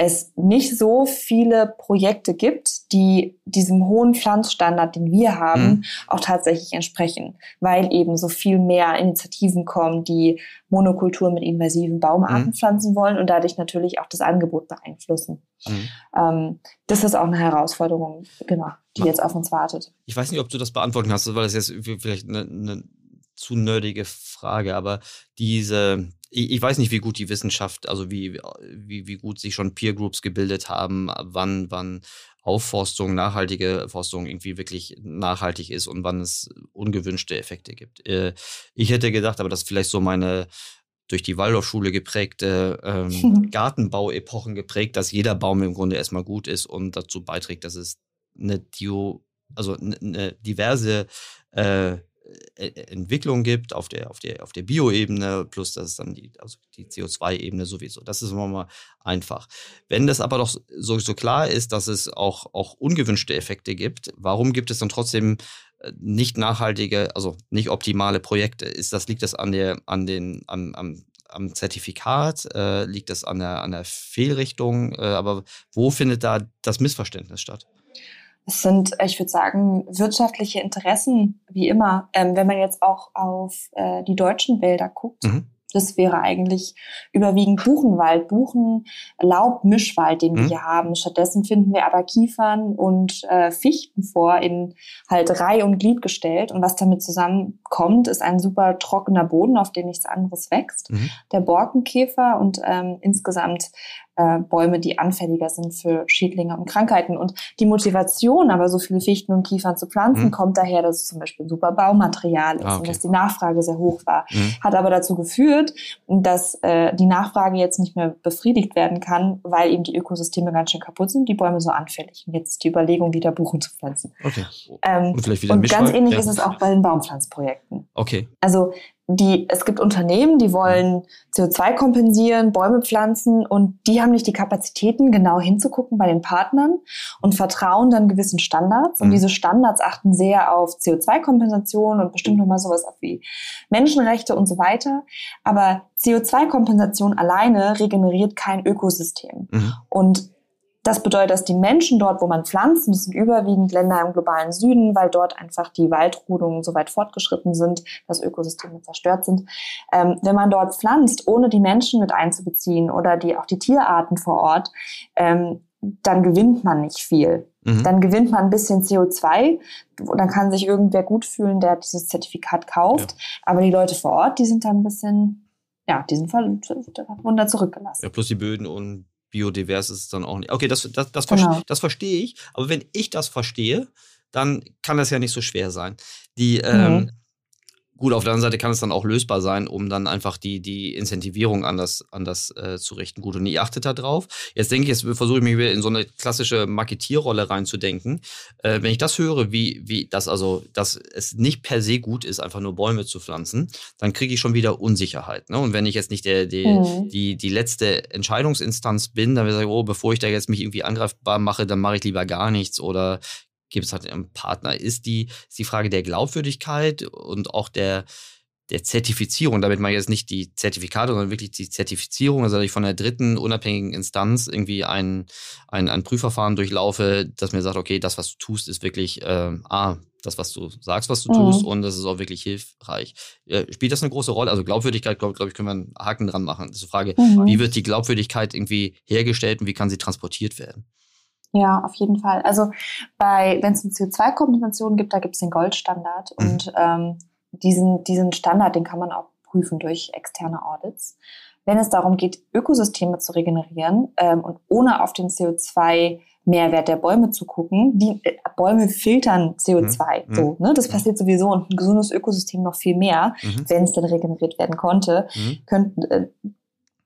es nicht so viele Projekte gibt, die diesem hohen Pflanzstandard, den wir haben, mhm. auch tatsächlich entsprechen, weil eben so viel mehr Initiativen kommen, die Monokultur mit invasiven Baumarten mhm. pflanzen wollen und dadurch natürlich auch das Angebot beeinflussen. Mhm. Ähm, das ist auch eine Herausforderung, genau, die jetzt auf uns wartet. Ich weiß nicht, ob du das beantworten kannst, weil das jetzt vielleicht eine, eine zu nerdige Frage, aber diese ich, ich weiß nicht, wie gut die Wissenschaft, also wie, wie, wie gut sich schon Peer Groups gebildet haben, wann, wann Aufforstung, nachhaltige Forstung irgendwie wirklich nachhaltig ist und wann es ungewünschte Effekte gibt. Äh, ich hätte gedacht, aber das ist vielleicht so meine durch die Waldorfschule geprägte ähm, Gartenbauepochen geprägt, dass jeder Baum im Grunde erstmal gut ist und dazu beiträgt, dass es eine, Dio, also eine diverse äh, äh, Entwicklung gibt auf der, auf der, auf der Bio-Ebene, plus das ist dann die, also die CO2-Ebene sowieso. Das ist immer mal einfach. Wenn das aber doch so, so klar ist, dass es auch, auch ungewünschte Effekte gibt, warum gibt es dann trotzdem äh, nicht nachhaltige, also nicht optimale Projekte? Ist das, liegt das an der, an den, an, am, am Zertifikat? Äh, liegt das an der, an der Fehlrichtung? Äh, aber wo findet da das Missverständnis statt? Es sind, ich würde sagen, wirtschaftliche Interessen, wie immer. Ähm, wenn man jetzt auch auf äh, die deutschen Wälder guckt, mhm. Das wäre eigentlich überwiegend Buchenwald, Buchenlaubmischwald, den wir mhm. hier haben. Stattdessen finden wir aber Kiefern und äh, Fichten vor, in halt Reih und Glied gestellt. Und was damit zusammenkommt, ist ein super trockener Boden, auf dem nichts anderes wächst. Mhm. Der Borkenkäfer und ähm, insgesamt äh, Bäume, die anfälliger sind für Schädlinge und Krankheiten. Und die Motivation, aber so viele Fichten und Kiefern zu pflanzen, mhm. kommt daher, dass es zum Beispiel super Baumaterial ist ah, okay. und dass die Nachfrage sehr hoch war. Mhm. Hat aber dazu geführt, dass äh, die Nachfrage jetzt nicht mehr befriedigt werden kann, weil eben die Ökosysteme ganz schön kaputt sind, die Bäume so anfällig. Und jetzt die Überlegung, wieder Buchen zu pflanzen. Okay. Ähm, und, vielleicht wieder und ganz ähnlich ja. ist es auch bei den Baumpflanzprojekten. Okay. Also die, es gibt Unternehmen, die wollen CO2 kompensieren, Bäume pflanzen und die haben nicht die Kapazitäten, genau hinzugucken bei den Partnern und vertrauen dann gewissen Standards. Und mhm. diese Standards achten sehr auf CO2-Kompensation und bestimmt nochmal sowas wie Menschenrechte und so weiter. Aber CO2-Kompensation alleine regeneriert kein Ökosystem. Mhm. Und das bedeutet, dass die Menschen dort, wo man pflanzt, das sind überwiegend Länder im globalen Süden, weil dort einfach die Waldrodungen so weit fortgeschritten sind, dass Ökosysteme zerstört sind. Ähm, wenn man dort pflanzt, ohne die Menschen mit einzubeziehen oder die auch die Tierarten vor Ort, ähm, dann gewinnt man nicht viel. Mhm. Dann gewinnt man ein bisschen CO2 und dann kann sich irgendwer gut fühlen, der dieses Zertifikat kauft. Ja. Aber die Leute vor Ort, die sind dann ein bisschen, ja, die sind wunder zurückgelassen. Ja, plus die Böden und biodivers ist es dann auch nicht. Okay, das, das, das, genau. das verstehe ich. Aber wenn ich das verstehe, dann kann das ja nicht so schwer sein. Die, ähm, mhm. Gut, auf der anderen Seite kann es dann auch lösbar sein, um dann einfach die, die Incentivierung anders, anders äh, zu richten. Gut, und ihr achtet da drauf. Jetzt denke ich, jetzt versuche ich mich wieder in so eine klassische Marketierrolle reinzudenken. Äh, wenn ich das höre, wie, wie das also, dass es nicht per se gut ist, einfach nur Bäume zu pflanzen, dann kriege ich schon wieder Unsicherheit. Ne? Und wenn ich jetzt nicht der, der, mhm. die, die letzte Entscheidungsinstanz bin, dann würde ich sagen, oh, bevor ich da jetzt mich irgendwie angreifbar mache, dann mache ich lieber gar nichts oder gibt es halt einen Partner, ist die, ist die Frage der Glaubwürdigkeit und auch der, der Zertifizierung, damit man jetzt nicht die Zertifikate, sondern wirklich die Zertifizierung, also dass ich von der dritten unabhängigen Instanz irgendwie ein, ein, ein Prüfverfahren durchlaufe, das mir sagt, okay, das, was du tust, ist wirklich äh, A, das, was du sagst, was du mhm. tust, und das ist auch wirklich hilfreich. Äh, spielt das eine große Rolle? Also Glaubwürdigkeit, glaube glaub ich, können wir einen Haken dran machen. Das ist die Frage, mhm. wie wird die Glaubwürdigkeit irgendwie hergestellt und wie kann sie transportiert werden? Ja, auf jeden Fall. Also bei, wenn es eine CO2-Kompensation gibt, da gibt es den Goldstandard mhm. und ähm, diesen, diesen Standard, den kann man auch prüfen durch externe Audits. wenn es darum geht, Ökosysteme zu regenerieren ähm, und ohne auf den CO2 Mehrwert der Bäume zu gucken. Die äh, Bäume filtern CO2. Mhm. So, ne? Das mhm. passiert sowieso und ein gesundes Ökosystem noch viel mehr, mhm. wenn es denn regeneriert werden konnte. Mhm. Könnten, äh,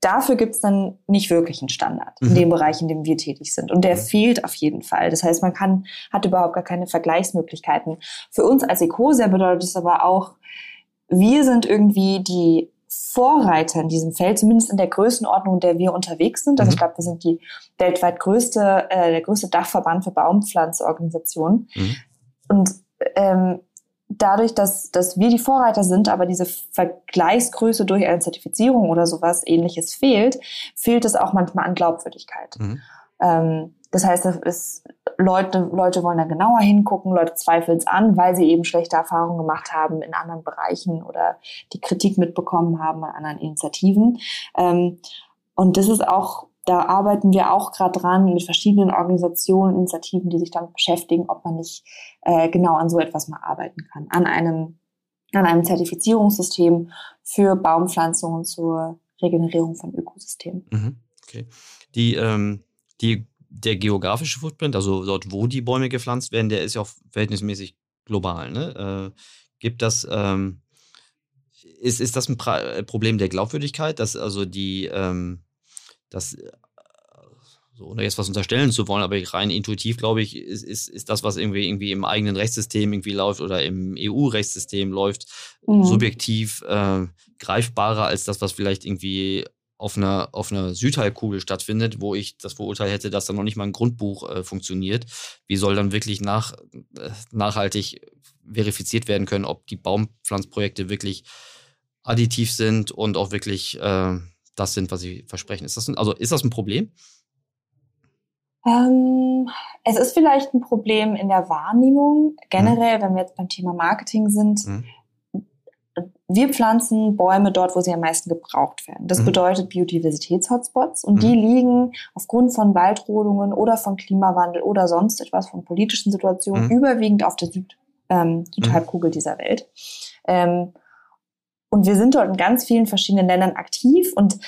dafür gibt es dann nicht wirklich einen Standard in mhm. dem Bereich, in dem wir tätig sind. Und der mhm. fehlt auf jeden Fall. Das heißt, man kann, hat überhaupt gar keine Vergleichsmöglichkeiten. Für uns als Ecosia bedeutet es aber auch, wir sind irgendwie die Vorreiter in diesem Feld, zumindest in der Größenordnung, in der wir unterwegs sind. Also mhm. ich glaube, wir sind die weltweit größte, äh, der größte Dachverband für Baumpflanzorganisationen. Mhm. Und ähm, dadurch, dass, dass wir die Vorreiter sind, aber diese Vergleichsgröße durch eine Zertifizierung oder sowas ähnliches fehlt, fehlt es auch manchmal an Glaubwürdigkeit. Mhm. Ähm, das heißt, es, Leute, Leute wollen da genauer hingucken, Leute zweifeln es an, weil sie eben schlechte Erfahrungen gemacht haben in anderen Bereichen oder die Kritik mitbekommen haben an anderen Initiativen. Ähm, und das ist auch, da arbeiten wir auch gerade dran mit verschiedenen Organisationen, Initiativen, die sich damit beschäftigen, ob man nicht äh, genau an so etwas mal arbeiten kann, an einem an einem Zertifizierungssystem für Baumpflanzungen zur Regenerierung von Ökosystemen. Mhm. Okay. Die, ähm, die der geografische Footprint, also dort, wo die Bäume gepflanzt werden, der ist ja auch verhältnismäßig global. Ne? Äh, gibt das, ähm, ist, ist das ein pra Problem der Glaubwürdigkeit, dass also die, ähm, dass, äh, so ohne jetzt was unterstellen zu wollen, aber rein intuitiv glaube ich, ist, ist, ist das, was irgendwie, irgendwie im eigenen Rechtssystem irgendwie läuft oder im EU-Rechtssystem läuft, mhm. subjektiv äh, greifbarer als das, was vielleicht irgendwie auf einer, auf einer Südhalbkugel stattfindet, wo ich das Vorurteil hätte, dass da noch nicht mal ein Grundbuch äh, funktioniert. Wie soll dann wirklich nach, äh, nachhaltig verifiziert werden können, ob die Baumpflanzprojekte wirklich additiv sind und auch wirklich äh, das sind, was sie versprechen? Ist das ein, also ist das ein Problem? Ähm, es ist vielleicht ein Problem in der Wahrnehmung. Generell, mhm. wenn wir jetzt beim Thema Marketing sind, mhm wir pflanzen Bäume dort, wo sie am meisten gebraucht werden. Das mhm. bedeutet Biodiversitätshotspots und mhm. die liegen aufgrund von Waldrodungen oder von Klimawandel oder sonst etwas von politischen Situationen mhm. überwiegend auf der Süd, ähm, Südhalbkugel dieser Welt. Ähm, und wir sind dort in ganz vielen verschiedenen Ländern aktiv und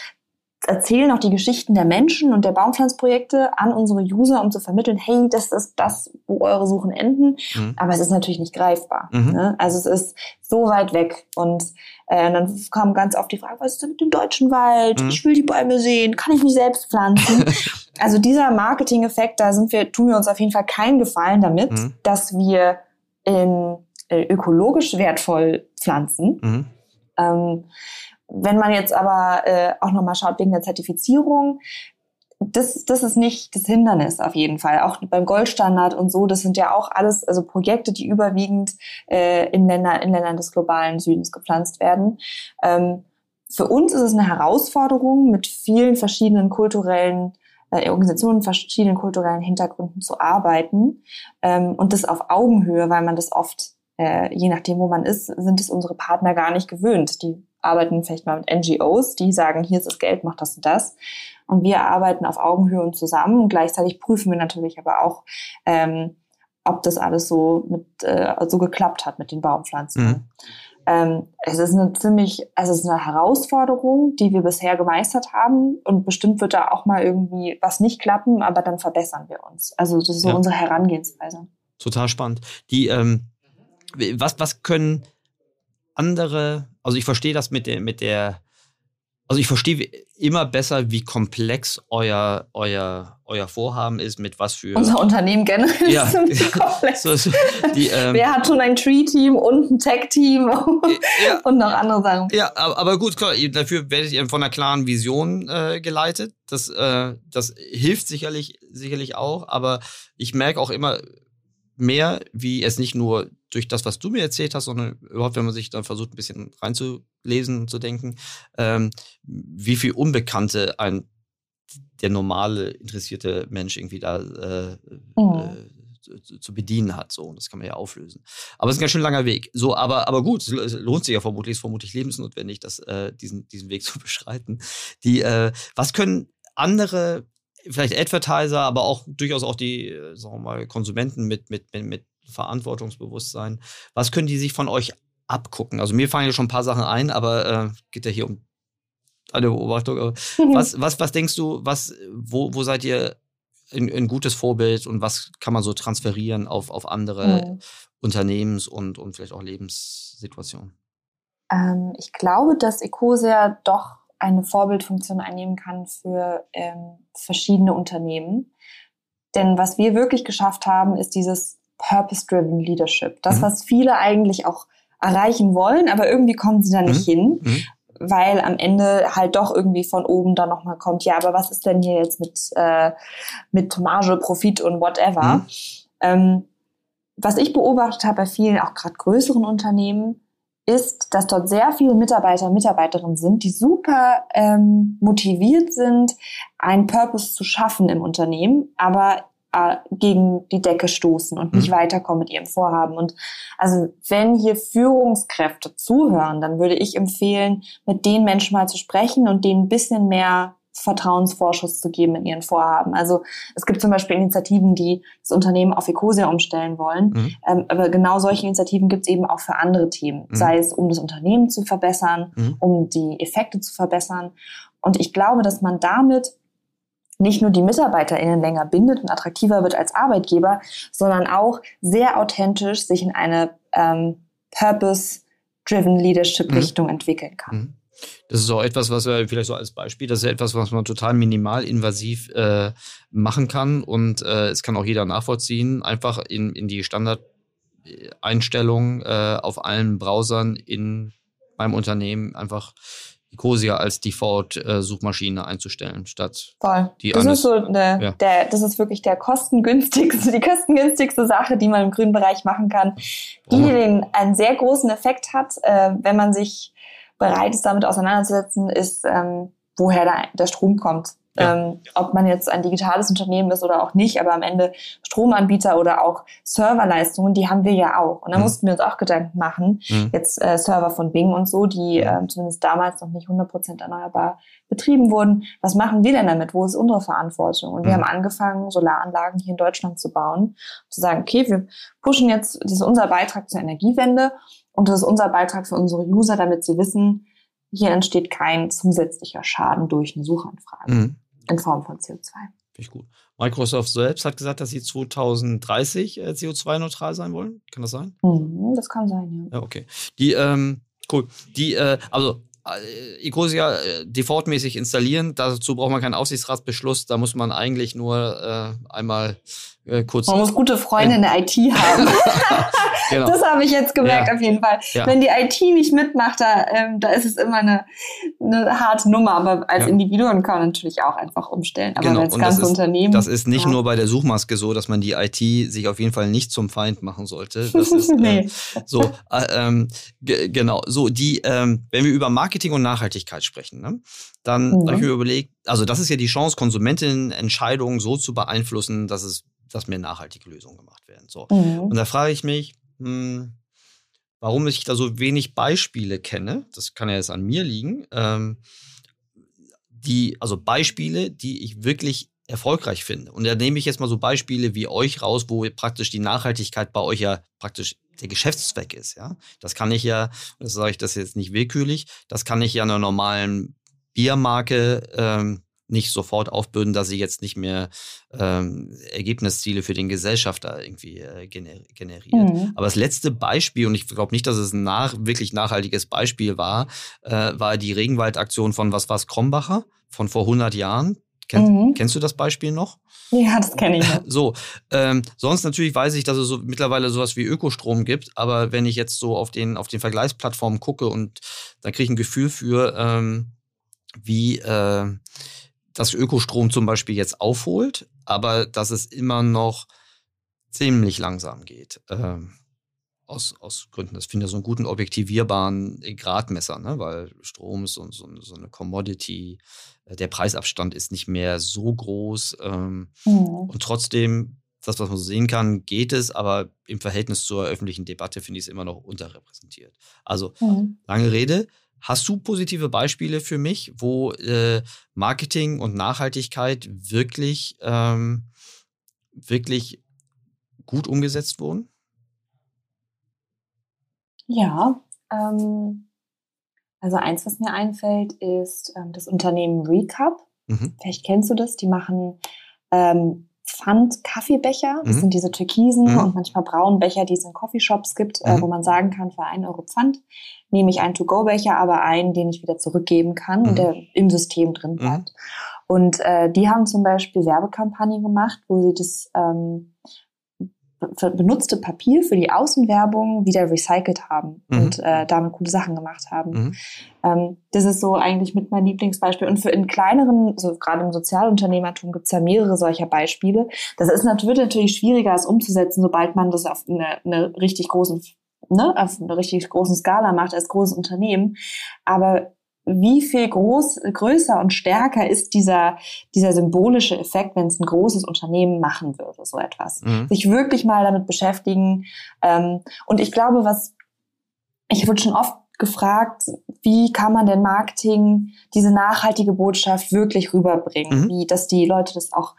erzählen auch die Geschichten der Menschen und der Baumpflanzprojekte an unsere User, um zu vermitteln, hey, das ist das, wo eure Suchen enden. Mhm. Aber es ist natürlich nicht greifbar. Mhm. Ne? Also es ist so weit weg. Und äh, dann kam ganz oft die Frage, was ist denn mit dem deutschen Wald? Mhm. Ich will die Bäume sehen, kann ich mich selbst pflanzen? also dieser Marketing-Effekt, da sind wir, tun wir uns auf jeden Fall keinen Gefallen damit, mhm. dass wir in, äh, ökologisch wertvoll pflanzen. Ähm, wenn man jetzt aber äh, auch nochmal schaut wegen der Zertifizierung, das, das ist nicht das Hindernis auf jeden Fall. Auch beim Goldstandard und so, das sind ja auch alles also Projekte, die überwiegend äh, in, Länder, in Ländern des globalen Südens gepflanzt werden. Ähm, für uns ist es eine Herausforderung, mit vielen verschiedenen kulturellen äh, Organisationen, verschiedenen kulturellen Hintergründen zu arbeiten ähm, und das auf Augenhöhe, weil man das oft, äh, je nachdem, wo man ist, sind es unsere Partner gar nicht gewöhnt. Die arbeiten vielleicht mal mit NGOs, die sagen, hier ist das Geld, mach das und das. Und wir arbeiten auf Augenhöhe und zusammen. Und gleichzeitig prüfen wir natürlich aber auch, ähm, ob das alles so mit äh, so geklappt hat mit den Baumpflanzen. Mhm. Ähm, es ist eine ziemlich, also es ist eine Herausforderung, die wir bisher gemeistert haben. Und bestimmt wird da auch mal irgendwie was nicht klappen, aber dann verbessern wir uns. Also das ist so ja. unsere Herangehensweise. Total spannend. Die, ähm, was, was können andere, also ich verstehe das mit der, mit der, also ich verstehe immer besser, wie komplex euer, euer, euer Vorhaben ist, mit was für. Unser Unternehmen generell ja. ist komplex. so, so, die, ähm, Wer hat schon ein Tree-Team und ein Tech-Team ja, und noch andere Sachen? Ja, aber, aber, gut, klar, dafür werdet ihr von einer klaren Vision äh, geleitet. Das, äh, das hilft sicherlich, sicherlich auch, aber ich merke auch immer mehr, wie es nicht nur durch das, was du mir erzählt hast, sondern überhaupt, wenn man sich dann versucht, ein bisschen reinzulesen und zu denken, ähm, wie viel Unbekannte ein der normale interessierte Mensch irgendwie da äh, mhm. äh, zu, zu, bedienen hat. So, und das kann man ja auflösen. Aber es ist ein ganz schön langer Weg. So, aber, aber gut, es lohnt sich ja vermutlich, ist vermutlich lebensnotwendig, das, äh, diesen, diesen Weg zu beschreiten. Die, äh, was können andere vielleicht Advertiser, aber auch durchaus auch die, äh, sagen wir mal, Konsumenten mit, mit, mit, mit Verantwortungsbewusstsein. Was können die sich von euch abgucken? Also mir fallen ja schon ein paar Sachen ein, aber äh, geht ja hier um deine Beobachtung. Was, was, was denkst du, was, wo, wo seid ihr ein, ein gutes Vorbild und was kann man so transferieren auf, auf andere mhm. Unternehmens- und, und vielleicht auch Lebenssituationen? Ähm, ich glaube, dass Ecosia doch eine Vorbildfunktion einnehmen kann für ähm, verschiedene Unternehmen. Denn was wir wirklich geschafft haben, ist dieses Purpose-Driven Leadership. Das, mhm. was viele eigentlich auch erreichen wollen, aber irgendwie kommen sie da nicht mhm. hin, mhm. weil am Ende halt doch irgendwie von oben dann nochmal kommt, ja, aber was ist denn hier jetzt mit, äh, mit Marge, Profit und whatever. Mhm. Ähm, was ich beobachtet habe bei vielen, auch gerade größeren Unternehmen, ist, dass dort sehr viele Mitarbeiter und Mitarbeiterinnen sind, die super ähm, motiviert sind, einen Purpose zu schaffen im Unternehmen, aber äh, gegen die Decke stoßen und nicht mhm. weiterkommen mit ihrem Vorhaben. Und also wenn hier Führungskräfte zuhören, dann würde ich empfehlen, mit den Menschen mal zu sprechen und denen ein bisschen mehr Vertrauensvorschuss zu geben in ihren Vorhaben. Also es gibt zum Beispiel Initiativen, die das Unternehmen auf Ecosia umstellen wollen. Mhm. Ähm, aber genau solche Initiativen gibt es eben auch für andere Themen, mhm. sei es um das Unternehmen zu verbessern, mhm. um die Effekte zu verbessern. Und ich glaube, dass man damit nicht nur die MitarbeiterInnen länger bindet und attraktiver wird als Arbeitgeber, sondern auch sehr authentisch sich in eine ähm, Purpose-Driven Leadership-Richtung mhm. entwickeln kann. Das ist auch etwas, was wir vielleicht so als Beispiel, das ist etwas, was man total minimal invasiv äh, machen kann und äh, es kann auch jeder nachvollziehen, einfach in, in die Standardeinstellung äh, auf allen Browsern in meinem Unternehmen einfach Ecosia als Default-Suchmaschine äh, einzustellen, statt Voll. die Das eines, ist so eine, ja. der, das ist wirklich der kostengünstigste, die kostengünstigste Sache, die man im grünen Bereich machen kann, die oh. den einen sehr großen Effekt hat, äh, wenn man sich bereit ist, damit auseinanderzusetzen, ist, ähm, woher der, der Strom kommt. Ja. Ähm, ob man jetzt ein digitales Unternehmen ist oder auch nicht, aber am Ende Stromanbieter oder auch Serverleistungen, die haben wir ja auch. Und da mhm. mussten wir uns auch Gedanken machen. Mhm. Jetzt äh, Server von Bing und so, die äh, zumindest damals noch nicht 100% erneuerbar betrieben wurden. Was machen wir denn damit? Wo ist unsere Verantwortung? Und mhm. wir haben angefangen, Solaranlagen hier in Deutschland zu bauen, zu sagen, okay, wir pushen jetzt, das ist unser Beitrag zur Energiewende und das ist unser Beitrag für unsere User, damit sie wissen, hier entsteht kein zusätzlicher Schaden durch eine Suchanfrage mhm. in Form von CO2. Finde ich gut. Microsoft selbst hat gesagt, dass sie 2030 äh, CO2-neutral sein wollen. Kann das sein? Mhm, das kann sein, ja. Ja, okay. Die, ähm, cool. Die, äh, also äh, Ecosia äh, defaultmäßig installieren. Dazu braucht man keinen Aufsichtsratsbeschluss. Da muss man eigentlich nur äh, einmal äh, kurz. Man muss gute Freunde in der IT haben. genau. Das habe ich jetzt gemerkt ja. auf jeden Fall. Ja. Wenn die IT nicht mitmacht, da, ähm, da ist es immer eine, eine harte Nummer. Aber als ja. Individuum kann man natürlich auch einfach umstellen. Aber genau. als ganze das Unternehmen. das ist nicht nur bei der Suchmaske so, dass man die IT sich auf jeden Fall nicht zum Feind machen sollte. Das ist nee. äh, so. Äh, ähm, genau. So die, ähm, wenn wir über Marketing und Nachhaltigkeit sprechen, ne, dann mhm. habe ich mir überlegt, also das ist ja die Chance, Konsumentinnenentscheidungen so zu beeinflussen, dass es dass mehr nachhaltige Lösungen gemacht werden. So. Mhm. Und da frage ich mich, hm, warum ich da so wenig Beispiele kenne. Das kann ja jetzt an mir liegen. Ähm, die, also Beispiele, die ich wirklich erfolgreich finde. Und da nehme ich jetzt mal so Beispiele wie euch raus, wo praktisch die Nachhaltigkeit bei euch ja praktisch der Geschäftszweck ist. Ja, das kann ich ja, das sage ich das jetzt nicht willkürlich, das kann ich ja einer normalen Biermarke ähm, nicht sofort aufbürden, dass sie jetzt nicht mehr ähm, Ergebnisziele für den Gesellschafter irgendwie äh, gener generiert. Mhm. Aber das letzte Beispiel, und ich glaube nicht, dass es ein nach, wirklich nachhaltiges Beispiel war, äh, war die Regenwaldaktion von was war's, Krombacher von vor 100 Jahren. Kenn, mhm. Kennst du das Beispiel noch? Ja, das kenne ich. Noch. So, ähm, sonst natürlich weiß ich, dass es so mittlerweile sowas wie Ökostrom gibt, aber wenn ich jetzt so auf den auf den Vergleichsplattformen gucke und da kriege ich ein Gefühl für, ähm, wie äh, dass Ökostrom zum Beispiel jetzt aufholt, aber dass es immer noch ziemlich langsam geht. Ähm, aus, aus Gründen, das finde ich so einen guten objektivierbaren Gradmesser, ne? weil Strom ist so, so, so, eine Commodity, der Preisabstand ist nicht mehr so groß ähm, mhm. und trotzdem, das, was man so sehen kann, geht es, aber im Verhältnis zur öffentlichen Debatte finde ich es immer noch unterrepräsentiert. Also, mhm. lange Rede, Hast du positive Beispiele für mich, wo äh, Marketing und Nachhaltigkeit wirklich, ähm, wirklich gut umgesetzt wurden? Ja, ähm, Also eins, was mir einfällt, ist ähm, das Unternehmen Recap. Mhm. Vielleicht kennst du das. Die machen ähm, Pfand-Kaffeebecher. Das mhm. sind diese türkisen mhm. und manchmal braunen Becher, die es in Coffeeshops gibt, äh, mhm. wo man sagen kann, für einen Euro Pfand nehme ich einen To-Go-Becher, aber einen, den ich wieder zurückgeben kann und mhm. der im System drin mhm. bleibt. Und äh, die haben zum Beispiel Werbekampagnen gemacht, wo sie das ähm, benutzte Papier für die Außenwerbung wieder recycelt haben mhm. und äh, damit coole Sachen gemacht haben. Mhm. Ähm, das ist so eigentlich mit mein Lieblingsbeispiel. Und für in kleineren, so gerade im Sozialunternehmertum gibt es ja mehrere solcher Beispiele. Das ist natürlich, wird natürlich schwieriger, das umzusetzen, sobald man das auf eine, eine richtig großen ne, auf einer richtig großen Skala macht als großes Unternehmen. Aber wie viel groß, größer und stärker ist dieser, dieser symbolische Effekt, wenn es ein großes Unternehmen machen würde, so etwas. Mhm. Sich wirklich mal damit beschäftigen. Ähm, und ich glaube, was, ich wurde schon oft gefragt, wie kann man denn Marketing, diese nachhaltige Botschaft wirklich rüberbringen, mhm. wie, dass die Leute das auch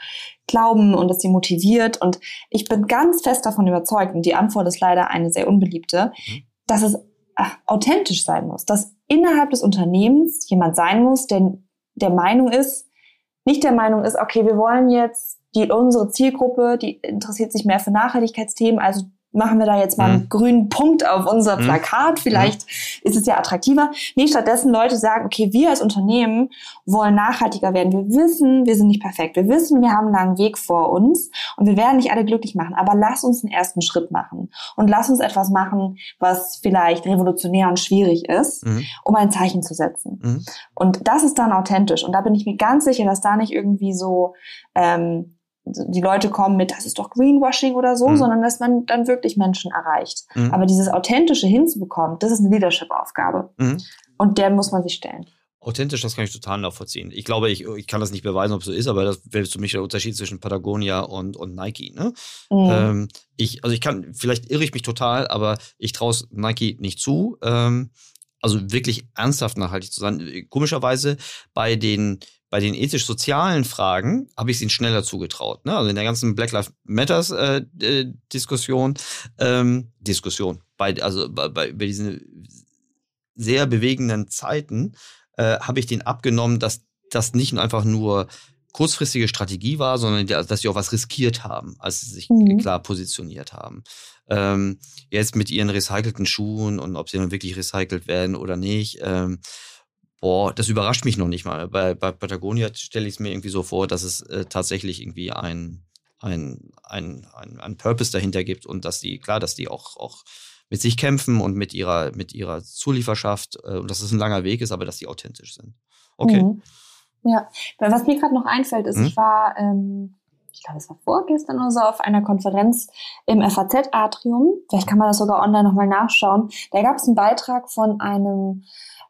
glauben und dass sie motiviert. Und ich bin ganz fest davon überzeugt, und die Antwort ist leider eine sehr unbeliebte, mhm. dass es authentisch sein muss, dass innerhalb des Unternehmens jemand sein muss, der der Meinung ist, nicht der Meinung ist, okay, wir wollen jetzt die unsere Zielgruppe, die interessiert sich mehr für Nachhaltigkeitsthemen, also machen wir da jetzt mal einen mhm. grünen Punkt auf unser mhm. Plakat. Vielleicht mhm. ist es ja attraktiver. Nee, stattdessen Leute sagen, okay, wir als Unternehmen wollen nachhaltiger werden. Wir wissen, wir sind nicht perfekt. Wir wissen, wir haben einen langen Weg vor uns und wir werden nicht alle glücklich machen. Aber lass uns einen ersten Schritt machen und lass uns etwas machen, was vielleicht revolutionär und schwierig ist, mhm. um ein Zeichen zu setzen. Mhm. Und das ist dann authentisch. Und da bin ich mir ganz sicher, dass da nicht irgendwie so ähm, die Leute kommen mit, das ist doch Greenwashing oder so, mhm. sondern dass man dann wirklich Menschen erreicht. Mhm. Aber dieses Authentische hinzubekommen, das ist eine Leadership-Aufgabe. Mhm. Und der muss man sich stellen. Authentisch, das kann ich total nachvollziehen. Ich glaube, ich, ich kann das nicht beweisen, ob es so ist, aber das wäre für mich der Unterschied zwischen Patagonia und, und Nike. Ne? Mhm. Ähm, ich, also ich kann, vielleicht irre ich mich total, aber ich traue es Nike nicht zu. Ähm, also wirklich ernsthaft nachhaltig zu sein. Komischerweise bei den bei den ethisch-sozialen Fragen habe ich es ihnen schneller zugetraut. Ne? Also in der ganzen Black Lives Matters äh, äh, Diskussion, ähm, Diskussion, bei, also bei, bei, diesen sehr bewegenden Zeiten äh, habe ich den abgenommen, dass das nicht einfach nur kurzfristige Strategie war, sondern dass sie auch was riskiert haben, als sie sich mhm. klar positioniert haben. Ähm, jetzt mit ihren recycelten Schuhen und ob sie dann wirklich recycelt werden oder nicht. Ähm, Boah, das überrascht mich noch nicht mal. Bei, bei Patagonia stelle ich es mir irgendwie so vor, dass es äh, tatsächlich irgendwie ein, ein, ein, ein, ein Purpose dahinter gibt und dass die, klar, dass die auch, auch mit sich kämpfen und mit ihrer, mit ihrer Zulieferschaft äh, und dass es ein langer Weg ist, aber dass die authentisch sind. Okay. Mhm. Ja, was mir gerade noch einfällt, ist, mhm. ich war, ähm, ich glaube, es war vorgestern oder so, auf einer Konferenz im FAZ-Atrium. Vielleicht kann man das sogar online nochmal nachschauen. Da gab es einen Beitrag von einem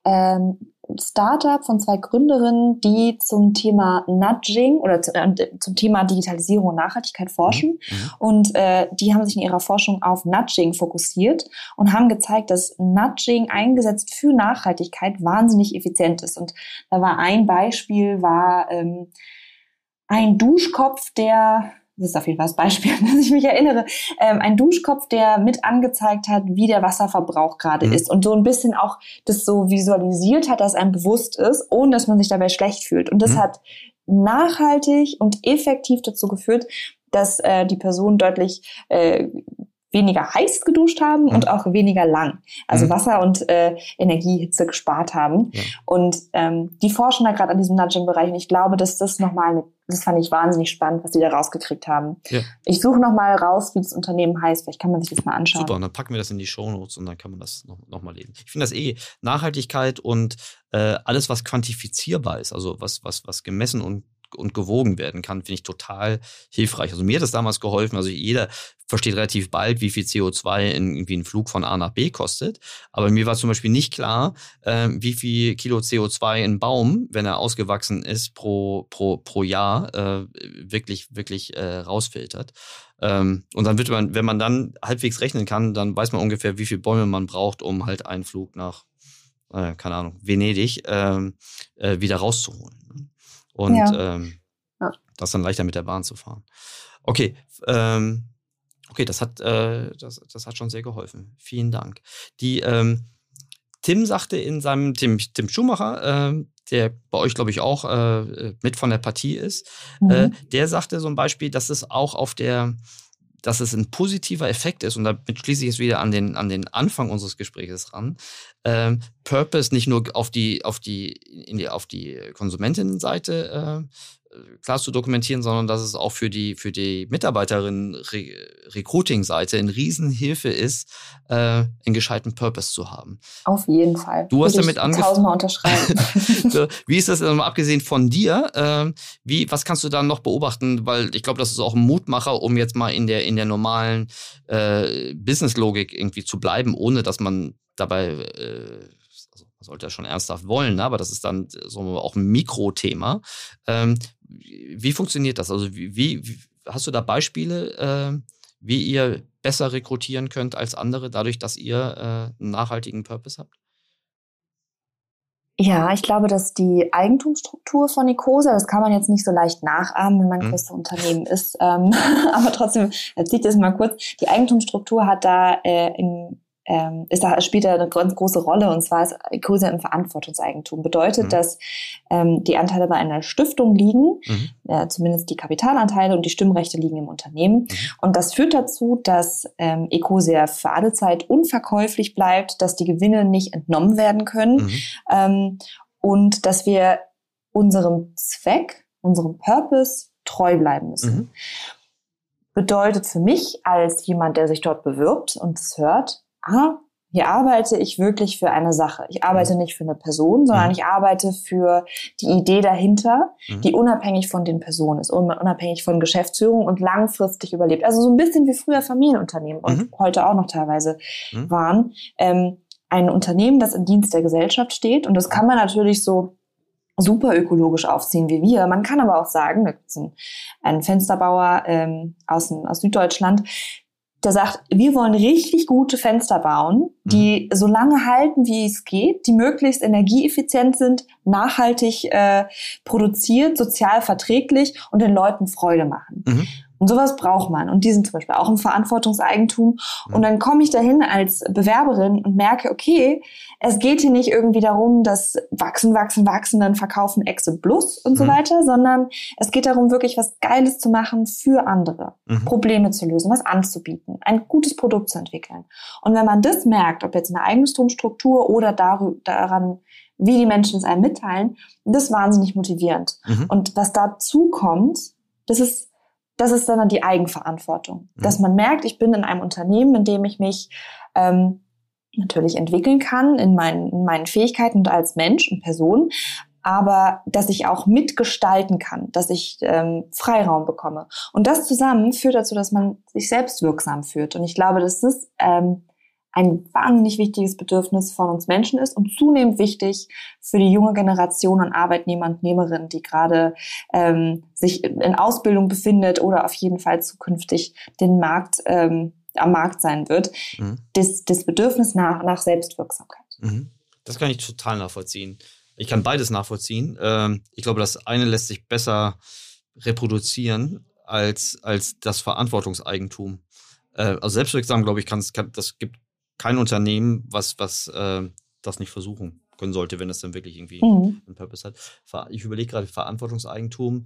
ähm, Startup von zwei Gründerinnen, die zum Thema Nudging oder zu, äh, zum Thema Digitalisierung und Nachhaltigkeit forschen. Mhm. mhm. Und äh, die haben sich in ihrer Forschung auf Nudging fokussiert und haben gezeigt, dass Nudging eingesetzt für Nachhaltigkeit wahnsinnig effizient ist. Und da war ein Beispiel, war ähm, ein Duschkopf, der das ist auf jeden Fall das Beispiel, dass ich mich erinnere, ähm, ein Duschkopf, der mit angezeigt hat, wie der Wasserverbrauch gerade mhm. ist und so ein bisschen auch das so visualisiert hat, dass einem bewusst ist, ohne dass man sich dabei schlecht fühlt. Und das mhm. hat nachhaltig und effektiv dazu geführt, dass äh, die Person deutlich äh, weniger heiß geduscht haben mhm. und auch weniger lang. Also mhm. Wasser und äh, Energiehitze gespart haben. Ja. Und ähm, die forschen da gerade an diesem Nudging-Bereich. Und ich glaube, dass das nochmal, das fand ich wahnsinnig spannend, was die da rausgekriegt haben. Ja. Ich suche nochmal raus, wie das Unternehmen heißt. Vielleicht kann man sich das mal anschauen. Super, und dann packen wir das in die Shownotes und dann kann man das nochmal noch, lesen. Ich finde das eh Nachhaltigkeit und äh, alles, was quantifizierbar ist, also was, was, was gemessen und und gewogen werden kann, finde ich total hilfreich. Also mir hat das damals geholfen. Also jeder versteht relativ bald, wie viel CO2 in, irgendwie ein Flug von A nach B kostet. Aber mir war zum Beispiel nicht klar, äh, wie viel Kilo CO2 ein Baum, wenn er ausgewachsen ist, pro, pro, pro Jahr äh, wirklich, wirklich äh, rausfiltert. Ähm, und dann wird man, wenn man dann halbwegs rechnen kann, dann weiß man ungefähr, wie viele Bäume man braucht, um halt einen Flug nach, äh, keine Ahnung, Venedig ähm, äh, wieder rauszuholen. Und ja. Ähm, ja. das dann leichter mit der Bahn zu fahren. Okay, ähm, okay, das hat, äh, das, das hat schon sehr geholfen. Vielen Dank. Die ähm, Tim sagte in seinem, Tim, Tim Schumacher, äh, der bei euch, glaube ich, auch äh, mit von der Partie ist, mhm. äh, der sagte so ein Beispiel, dass es auch auf der, dass es ein positiver Effekt ist, und damit schließe ich es wieder an den, an den Anfang unseres Gesprächs ran, ähm, Purpose nicht nur auf die, auf die, in die, auf die Konsumentinnenseite äh, klar zu dokumentieren, sondern dass es auch für die, für die Mitarbeiterin-Recruiting-Seite eine Riesenhilfe ist, äh, einen gescheiten Purpose zu haben. Auf jeden Fall. Du hast Würde damit angefangen. unterschreiben. wie ist das ähm, abgesehen von dir? Äh, wie, was kannst du da noch beobachten? Weil ich glaube, das ist auch ein Mutmacher, um jetzt mal in der, in der normalen äh, Business-Logik irgendwie zu bleiben, ohne dass man dabei äh, man sollte ja schon ernsthaft wollen, ne? aber das ist dann so auch ein Mikrothema. Ähm, wie funktioniert das? Also wie, wie hast du da Beispiele, äh, wie ihr besser rekrutieren könnt als andere, dadurch, dass ihr äh, einen nachhaltigen Purpose habt? Ja, ich glaube, dass die Eigentumsstruktur von Nicosa, das kann man jetzt nicht so leicht nachahmen, wenn man ein mhm. größeres Unternehmen ist, ähm, aber trotzdem erzähle ich das mal kurz. Die Eigentumsstruktur hat da äh, in ähm, ist da, spielt da eine ganz große Rolle und zwar ist Ecosia im Verantwortungseigentum. Bedeutet, mhm. dass ähm, die Anteile bei einer Stiftung liegen, mhm. äh, zumindest die Kapitalanteile und die Stimmrechte liegen im Unternehmen. Mhm. Und das führt dazu, dass ähm, Ecosia für alle Zeit unverkäuflich bleibt, dass die Gewinne nicht entnommen werden können mhm. ähm, und dass wir unserem Zweck, unserem Purpose treu bleiben müssen mhm. bedeutet für mich als jemand, der sich dort bewirbt und es hört, ah, hier arbeite ich wirklich für eine Sache. Ich arbeite mhm. nicht für eine Person, sondern mhm. ich arbeite für die Idee dahinter, mhm. die unabhängig von den Personen ist, unabhängig von Geschäftsführung und langfristig überlebt. Also so ein bisschen wie früher Familienunternehmen und mhm. heute auch noch teilweise mhm. waren. Ähm, ein Unternehmen, das im Dienst der Gesellschaft steht und das kann man natürlich so super ökologisch aufziehen wie wir. Man kann aber auch sagen, da gibt es einen, einen Fensterbauer ähm, aus, aus Süddeutschland, der sagt, wir wollen richtig gute Fenster bauen, die mhm. so lange halten, wie es geht, die möglichst energieeffizient sind, nachhaltig äh, produziert, sozial verträglich und den Leuten Freude machen. Mhm. Und sowas braucht man. Und die sind zum Beispiel auch im Verantwortungseigentum. Mhm. Und dann komme ich dahin als Bewerberin und merke, okay, es geht hier nicht irgendwie darum, dass wachsen, wachsen, wachsen, dann verkaufen Exe Plus und mhm. so weiter, sondern es geht darum, wirklich was Geiles zu machen für andere, mhm. Probleme zu lösen, was anzubieten, ein gutes Produkt zu entwickeln. Und wenn man das merkt, ob jetzt in der Eigentumsstruktur oder daran, wie die Menschen es einem mitteilen, das ist wahnsinnig motivierend. Mhm. Und was dazu kommt, das ist das ist dann die Eigenverantwortung. Mhm. Dass man merkt, ich bin in einem Unternehmen, in dem ich mich ähm, natürlich entwickeln kann in meinen, in meinen Fähigkeiten und als Mensch und Person, aber dass ich auch mitgestalten kann, dass ich ähm, Freiraum bekomme. Und das zusammen führt dazu, dass man sich selbst wirksam fühlt. Und ich glaube, das ist ähm, ein wahnsinnig wichtiges Bedürfnis von uns Menschen ist und zunehmend wichtig für die junge Generation an Arbeitnehmer und Nehmerinnen, die gerade ähm, sich in Ausbildung befindet oder auf jeden Fall zukünftig den Markt ähm, am Markt sein wird, mhm. das, das Bedürfnis nach, nach Selbstwirksamkeit. Mhm. Das kann ich total nachvollziehen. Ich kann beides nachvollziehen. Ähm, ich glaube, das eine lässt sich besser reproduzieren als, als das Verantwortungseigentum. Äh, also selbstwirksam, glaube ich, kann, kann das gibt kein Unternehmen, was, was äh, das nicht versuchen können sollte, wenn es dann wirklich irgendwie mhm. einen Purpose hat. Ich überlege gerade Verantwortungseigentum.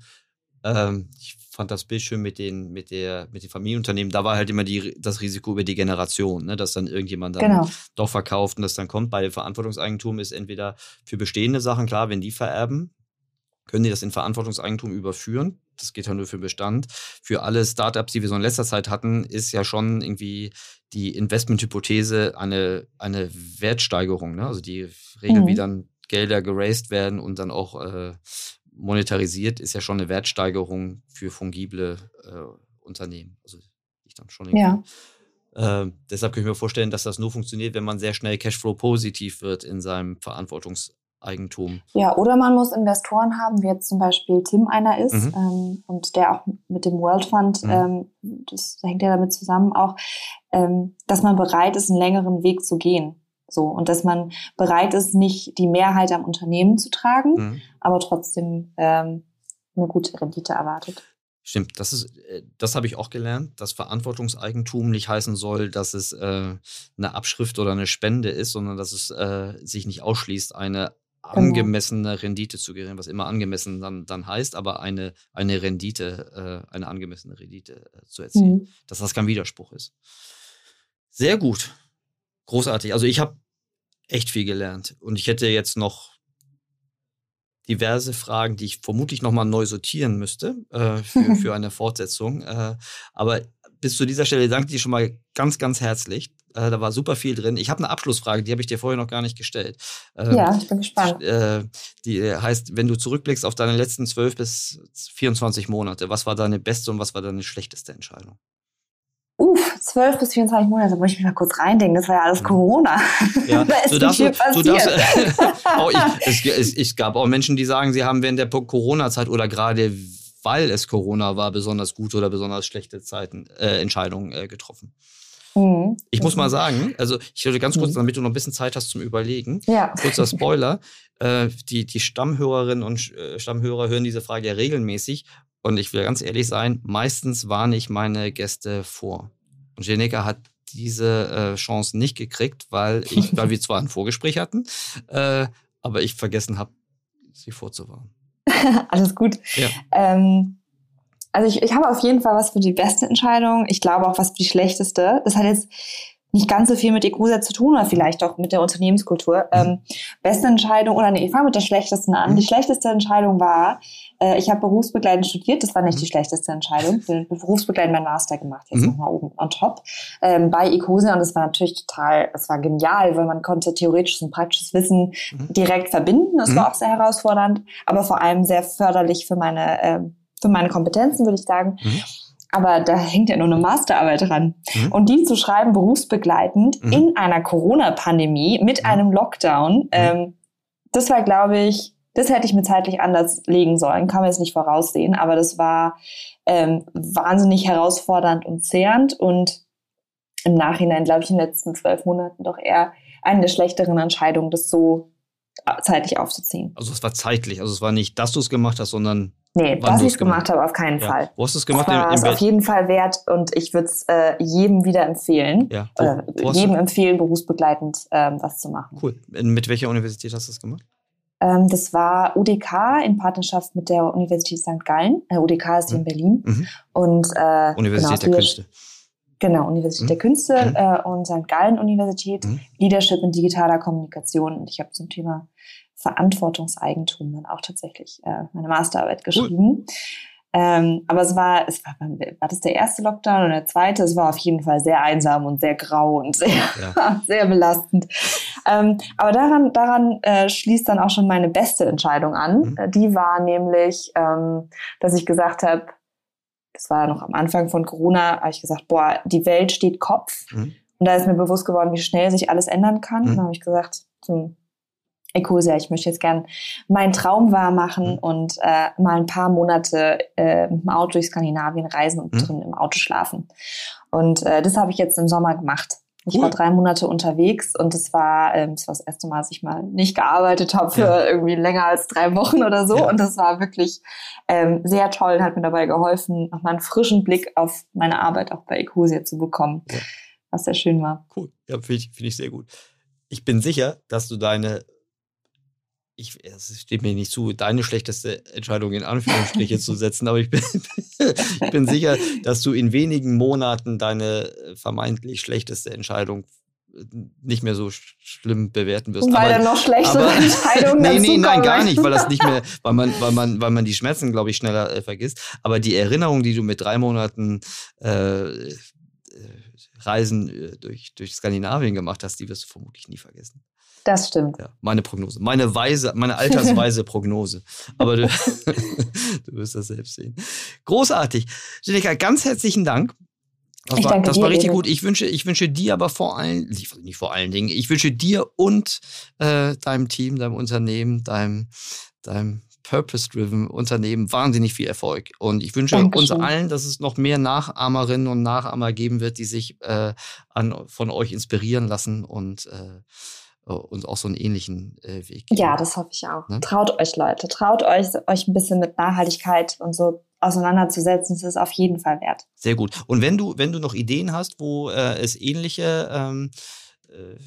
Ähm, ich fand das Bild schön mit den, mit der, mit den Familienunternehmen. Da war halt immer die, das Risiko über die Generation, ne, dass dann irgendjemand dann genau. doch verkauft und das dann kommt. Bei Verantwortungseigentum ist entweder für bestehende Sachen klar, wenn die vererben, können die das in Verantwortungseigentum überführen. Das geht ja nur für Bestand. Für alle Startups, die wir so in letzter Zeit hatten, ist ja schon irgendwie die Investmenthypothese eine, eine Wertsteigerung. Ne? Also die Regel, mhm. wie dann Gelder geraced werden und dann auch äh, monetarisiert, ist ja schon eine Wertsteigerung für fungible äh, Unternehmen. Also ich dann schon ja. Äh, deshalb kann ich mir vorstellen, dass das nur funktioniert, wenn man sehr schnell Cashflow positiv wird in seinem Verantwortungs Eigentum. Ja, oder man muss Investoren haben, wie jetzt zum Beispiel Tim einer ist mhm. ähm, und der auch mit dem World Fund, mhm. ähm, das hängt ja damit zusammen auch, ähm, dass man bereit ist, einen längeren Weg zu gehen. So, und dass man bereit ist, nicht die Mehrheit am Unternehmen zu tragen, mhm. aber trotzdem ähm, eine gute Rendite erwartet. Stimmt, das ist, äh, das habe ich auch gelernt, dass Verantwortungseigentum nicht heißen soll, dass es äh, eine Abschrift oder eine Spende ist, sondern dass es äh, sich nicht ausschließt, eine genau. angemessene Rendite zu generieren, was immer angemessen dann, dann heißt, aber eine, eine Rendite, äh, eine angemessene Rendite äh, zu erzielen. Mhm. Dass das kein Widerspruch ist. Sehr gut. Großartig. Also ich habe echt viel gelernt und ich hätte jetzt noch diverse Fragen, die ich vermutlich nochmal neu sortieren müsste äh, für, für eine Fortsetzung. Äh, aber bis zu dieser Stelle danke ich dir schon mal ganz, ganz herzlich. Äh, da war super viel drin. Ich habe eine Abschlussfrage, die habe ich dir vorher noch gar nicht gestellt. Ähm, ja, ich bin gespannt. Äh, die heißt, wenn du zurückblickst auf deine letzten 12 bis 24 Monate, was war deine beste und was war deine schlechteste Entscheidung? Uff, 12 bis 24 Monate, muss ich mich mal kurz reindenken, das war ja alles mhm. Corona. Ja, da ist du darfst, viel passiert. Du darfst, oh, ich, es, es, es gab auch Menschen, die sagen, sie haben während der Corona-Zeit oder gerade weil es Corona war, besonders gute oder besonders schlechte Zeiten, äh, Entscheidungen äh, getroffen. Mhm. Ich muss mal sagen, also ich würde ganz kurz, mhm. damit du noch ein bisschen Zeit hast zum Überlegen, ja. kurzer Spoiler, äh, die, die Stammhörerinnen und äh, Stammhörer hören diese Frage ja regelmäßig und ich will ganz ehrlich sein, meistens warne ich meine Gäste vor. Und Jenica hat diese äh, Chance nicht gekriegt, weil ich, weil wir zwar ein Vorgespräch hatten, äh, aber ich vergessen habe, sie vorzuwarnen. Alles gut. Ja. Ähm, also ich, ich habe auf jeden Fall was für die beste Entscheidung. Ich glaube auch was für die schlechteste. Das hat jetzt nicht ganz so viel mit Ecosa zu tun oder vielleicht auch mit der Unternehmenskultur. Mhm. Ähm, beste Entscheidung, oder nee, ich fange mit der schlechtesten an. Mhm. Die schlechteste Entscheidung war, äh, ich habe berufsbegleitend studiert, das war nicht mhm. die schlechteste Entscheidung. Ich bin berufsbegleitend mein Master gemacht, jetzt mhm. nochmal oben on top, ähm, bei Ecosa und das war natürlich total, es war genial, weil man konnte theoretisches und praktisches Wissen mhm. direkt verbinden. Das war auch sehr herausfordernd, aber vor allem sehr förderlich für meine, äh, für meine Kompetenzen, würde ich sagen. Mhm aber da hängt ja nur eine Masterarbeit dran. Mhm. Und die zu schreiben, berufsbegleitend mhm. in einer Corona-Pandemie mit mhm. einem Lockdown, mhm. ähm, das war, glaube ich, das hätte ich mir zeitlich anders legen sollen, kann man jetzt nicht voraussehen, aber das war ähm, wahnsinnig herausfordernd und zehrend und im Nachhinein, glaube ich, in den letzten zwölf Monaten doch eher eine der schlechteren Entscheidungen, das so zeitlich aufzuziehen. Also es war zeitlich, also es war nicht, dass du es gemacht hast, sondern Nee, dass ich es gemacht habe, auf keinen ja. Fall. Wo hast du es gemacht? Das war es auf jeden Fall wert und ich würde es äh, jedem wieder empfehlen. Ja. Wo, äh, wo jedem empfehlen, berufsbegleitend ähm, was zu machen. Cool. Mit welcher Universität hast du das gemacht? Ähm, das war UDK in Partnerschaft mit der Universität St. Gallen. Äh, UDK ist hier mhm. in Berlin. Mhm. Und, äh, Universität genau, der Künste. Genau, Universität mhm. der Künste mhm. äh, und St. Gallen Universität, mhm. Leadership in digitaler Kommunikation. Und ich habe zum Thema Verantwortungseigentum dann auch tatsächlich äh, meine Masterarbeit geschrieben. Cool. Ähm, aber es war, es war, war das der erste Lockdown und der zweite? Es war auf jeden Fall sehr einsam und sehr grau und sehr, ja. sehr belastend. Ähm, aber daran, daran äh, schließt dann auch schon meine beste Entscheidung an. Mhm. Die war nämlich, ähm, dass ich gesagt habe, das war noch am Anfang von Corona, habe ich gesagt, boah, die Welt steht Kopf. Mhm. Und da ist mir bewusst geworden, wie schnell sich alles ändern kann. Mhm. Und dann habe ich gesagt, hm, Ecosia, ich möchte jetzt gern meinen Traum wahr machen mhm. und äh, mal ein paar Monate äh, im Auto durch Skandinavien reisen und mhm. drin im Auto schlafen. Und äh, das habe ich jetzt im Sommer gemacht. Ich cool. war drei Monate unterwegs und es war, ähm, das war das erste Mal, dass ich mal nicht gearbeitet habe für ja. irgendwie länger als drei Wochen oder so. Ja. Und das war wirklich ähm, sehr toll und hat mir dabei geholfen, nochmal einen frischen Blick auf meine Arbeit auch bei Ecosia zu bekommen, ja. was sehr schön war. Cool, ja, finde ich, find ich sehr gut. Ich bin sicher, dass du deine ich, es steht mir nicht zu, deine schlechteste Entscheidung in Anführungsstriche zu setzen, aber ich bin, ich bin sicher, dass du in wenigen Monaten deine äh, vermeintlich schlechteste Entscheidung äh, nicht mehr so schlimm bewerten wirst. Weil aber, dann noch schlechtere aber, Entscheidungen Nee, nee, nein, gar nicht, weil das nicht mehr, weil man, weil man, weil man die Schmerzen, glaube ich, schneller äh, vergisst. Aber die Erinnerung, die du mit drei Monaten äh, äh Reisen durch, durch Skandinavien gemacht hast, die wirst du vermutlich nie vergessen. Das stimmt. Ja, meine Prognose. Meine weise, meine altersweise Prognose. Aber du, du wirst das selbst sehen. Großartig. Jenica, ganz herzlichen Dank. Das war, das war richtig Ihnen. gut. Ich wünsche, ich wünsche dir aber vor allen, nicht vor allen Dingen, ich wünsche dir und äh, deinem Team, deinem Unternehmen, deinem, deinem Purpose-driven Unternehmen wahnsinnig viel Erfolg. Und ich wünsche Dankeschön. uns allen, dass es noch mehr Nachahmerinnen und Nachahmer geben wird, die sich äh, an, von euch inspirieren lassen und äh, äh, uns auch so einen ähnlichen Weg geben. Ja, das hoffe ich auch. Ne? Traut euch, Leute. Traut euch, euch ein bisschen mit Nachhaltigkeit und so auseinanderzusetzen. Das ist auf jeden Fall wert. Sehr gut. Und wenn du, wenn du noch Ideen hast, wo äh, es ähnliche ähm, äh,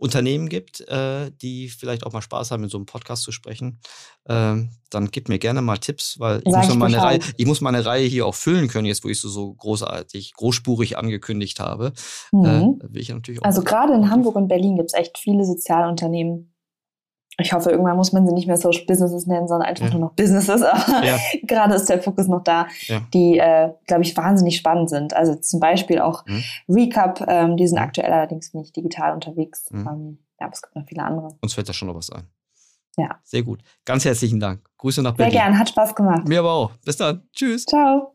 Unternehmen gibt, äh, die vielleicht auch mal Spaß haben, in so einem Podcast zu sprechen, äh, dann gib mir gerne mal Tipps, weil ich muss, ich, meine Reihe, ich muss meine Reihe hier auch füllen können, jetzt wo ich so, so großartig, großspurig angekündigt habe. Äh, mhm. auch also gerade in Hamburg und Berlin gibt es echt viele Sozialunternehmen, ich hoffe, irgendwann muss man sie nicht mehr Social Businesses nennen, sondern einfach ja. nur noch Businesses. Aber ja. gerade ist der Fokus noch da, ja. die, äh, glaube ich, wahnsinnig spannend sind. Also zum Beispiel auch mhm. Recap, ähm, die sind aktuell allerdings nicht digital unterwegs. Mhm. Ähm, ja, aber es gibt noch viele andere. Uns fällt da schon noch was ein. Ja. Sehr gut. Ganz herzlichen Dank. Grüße nach Berlin. Sehr gern, hat Spaß gemacht. Mir aber auch. Bis dann. Tschüss. Ciao.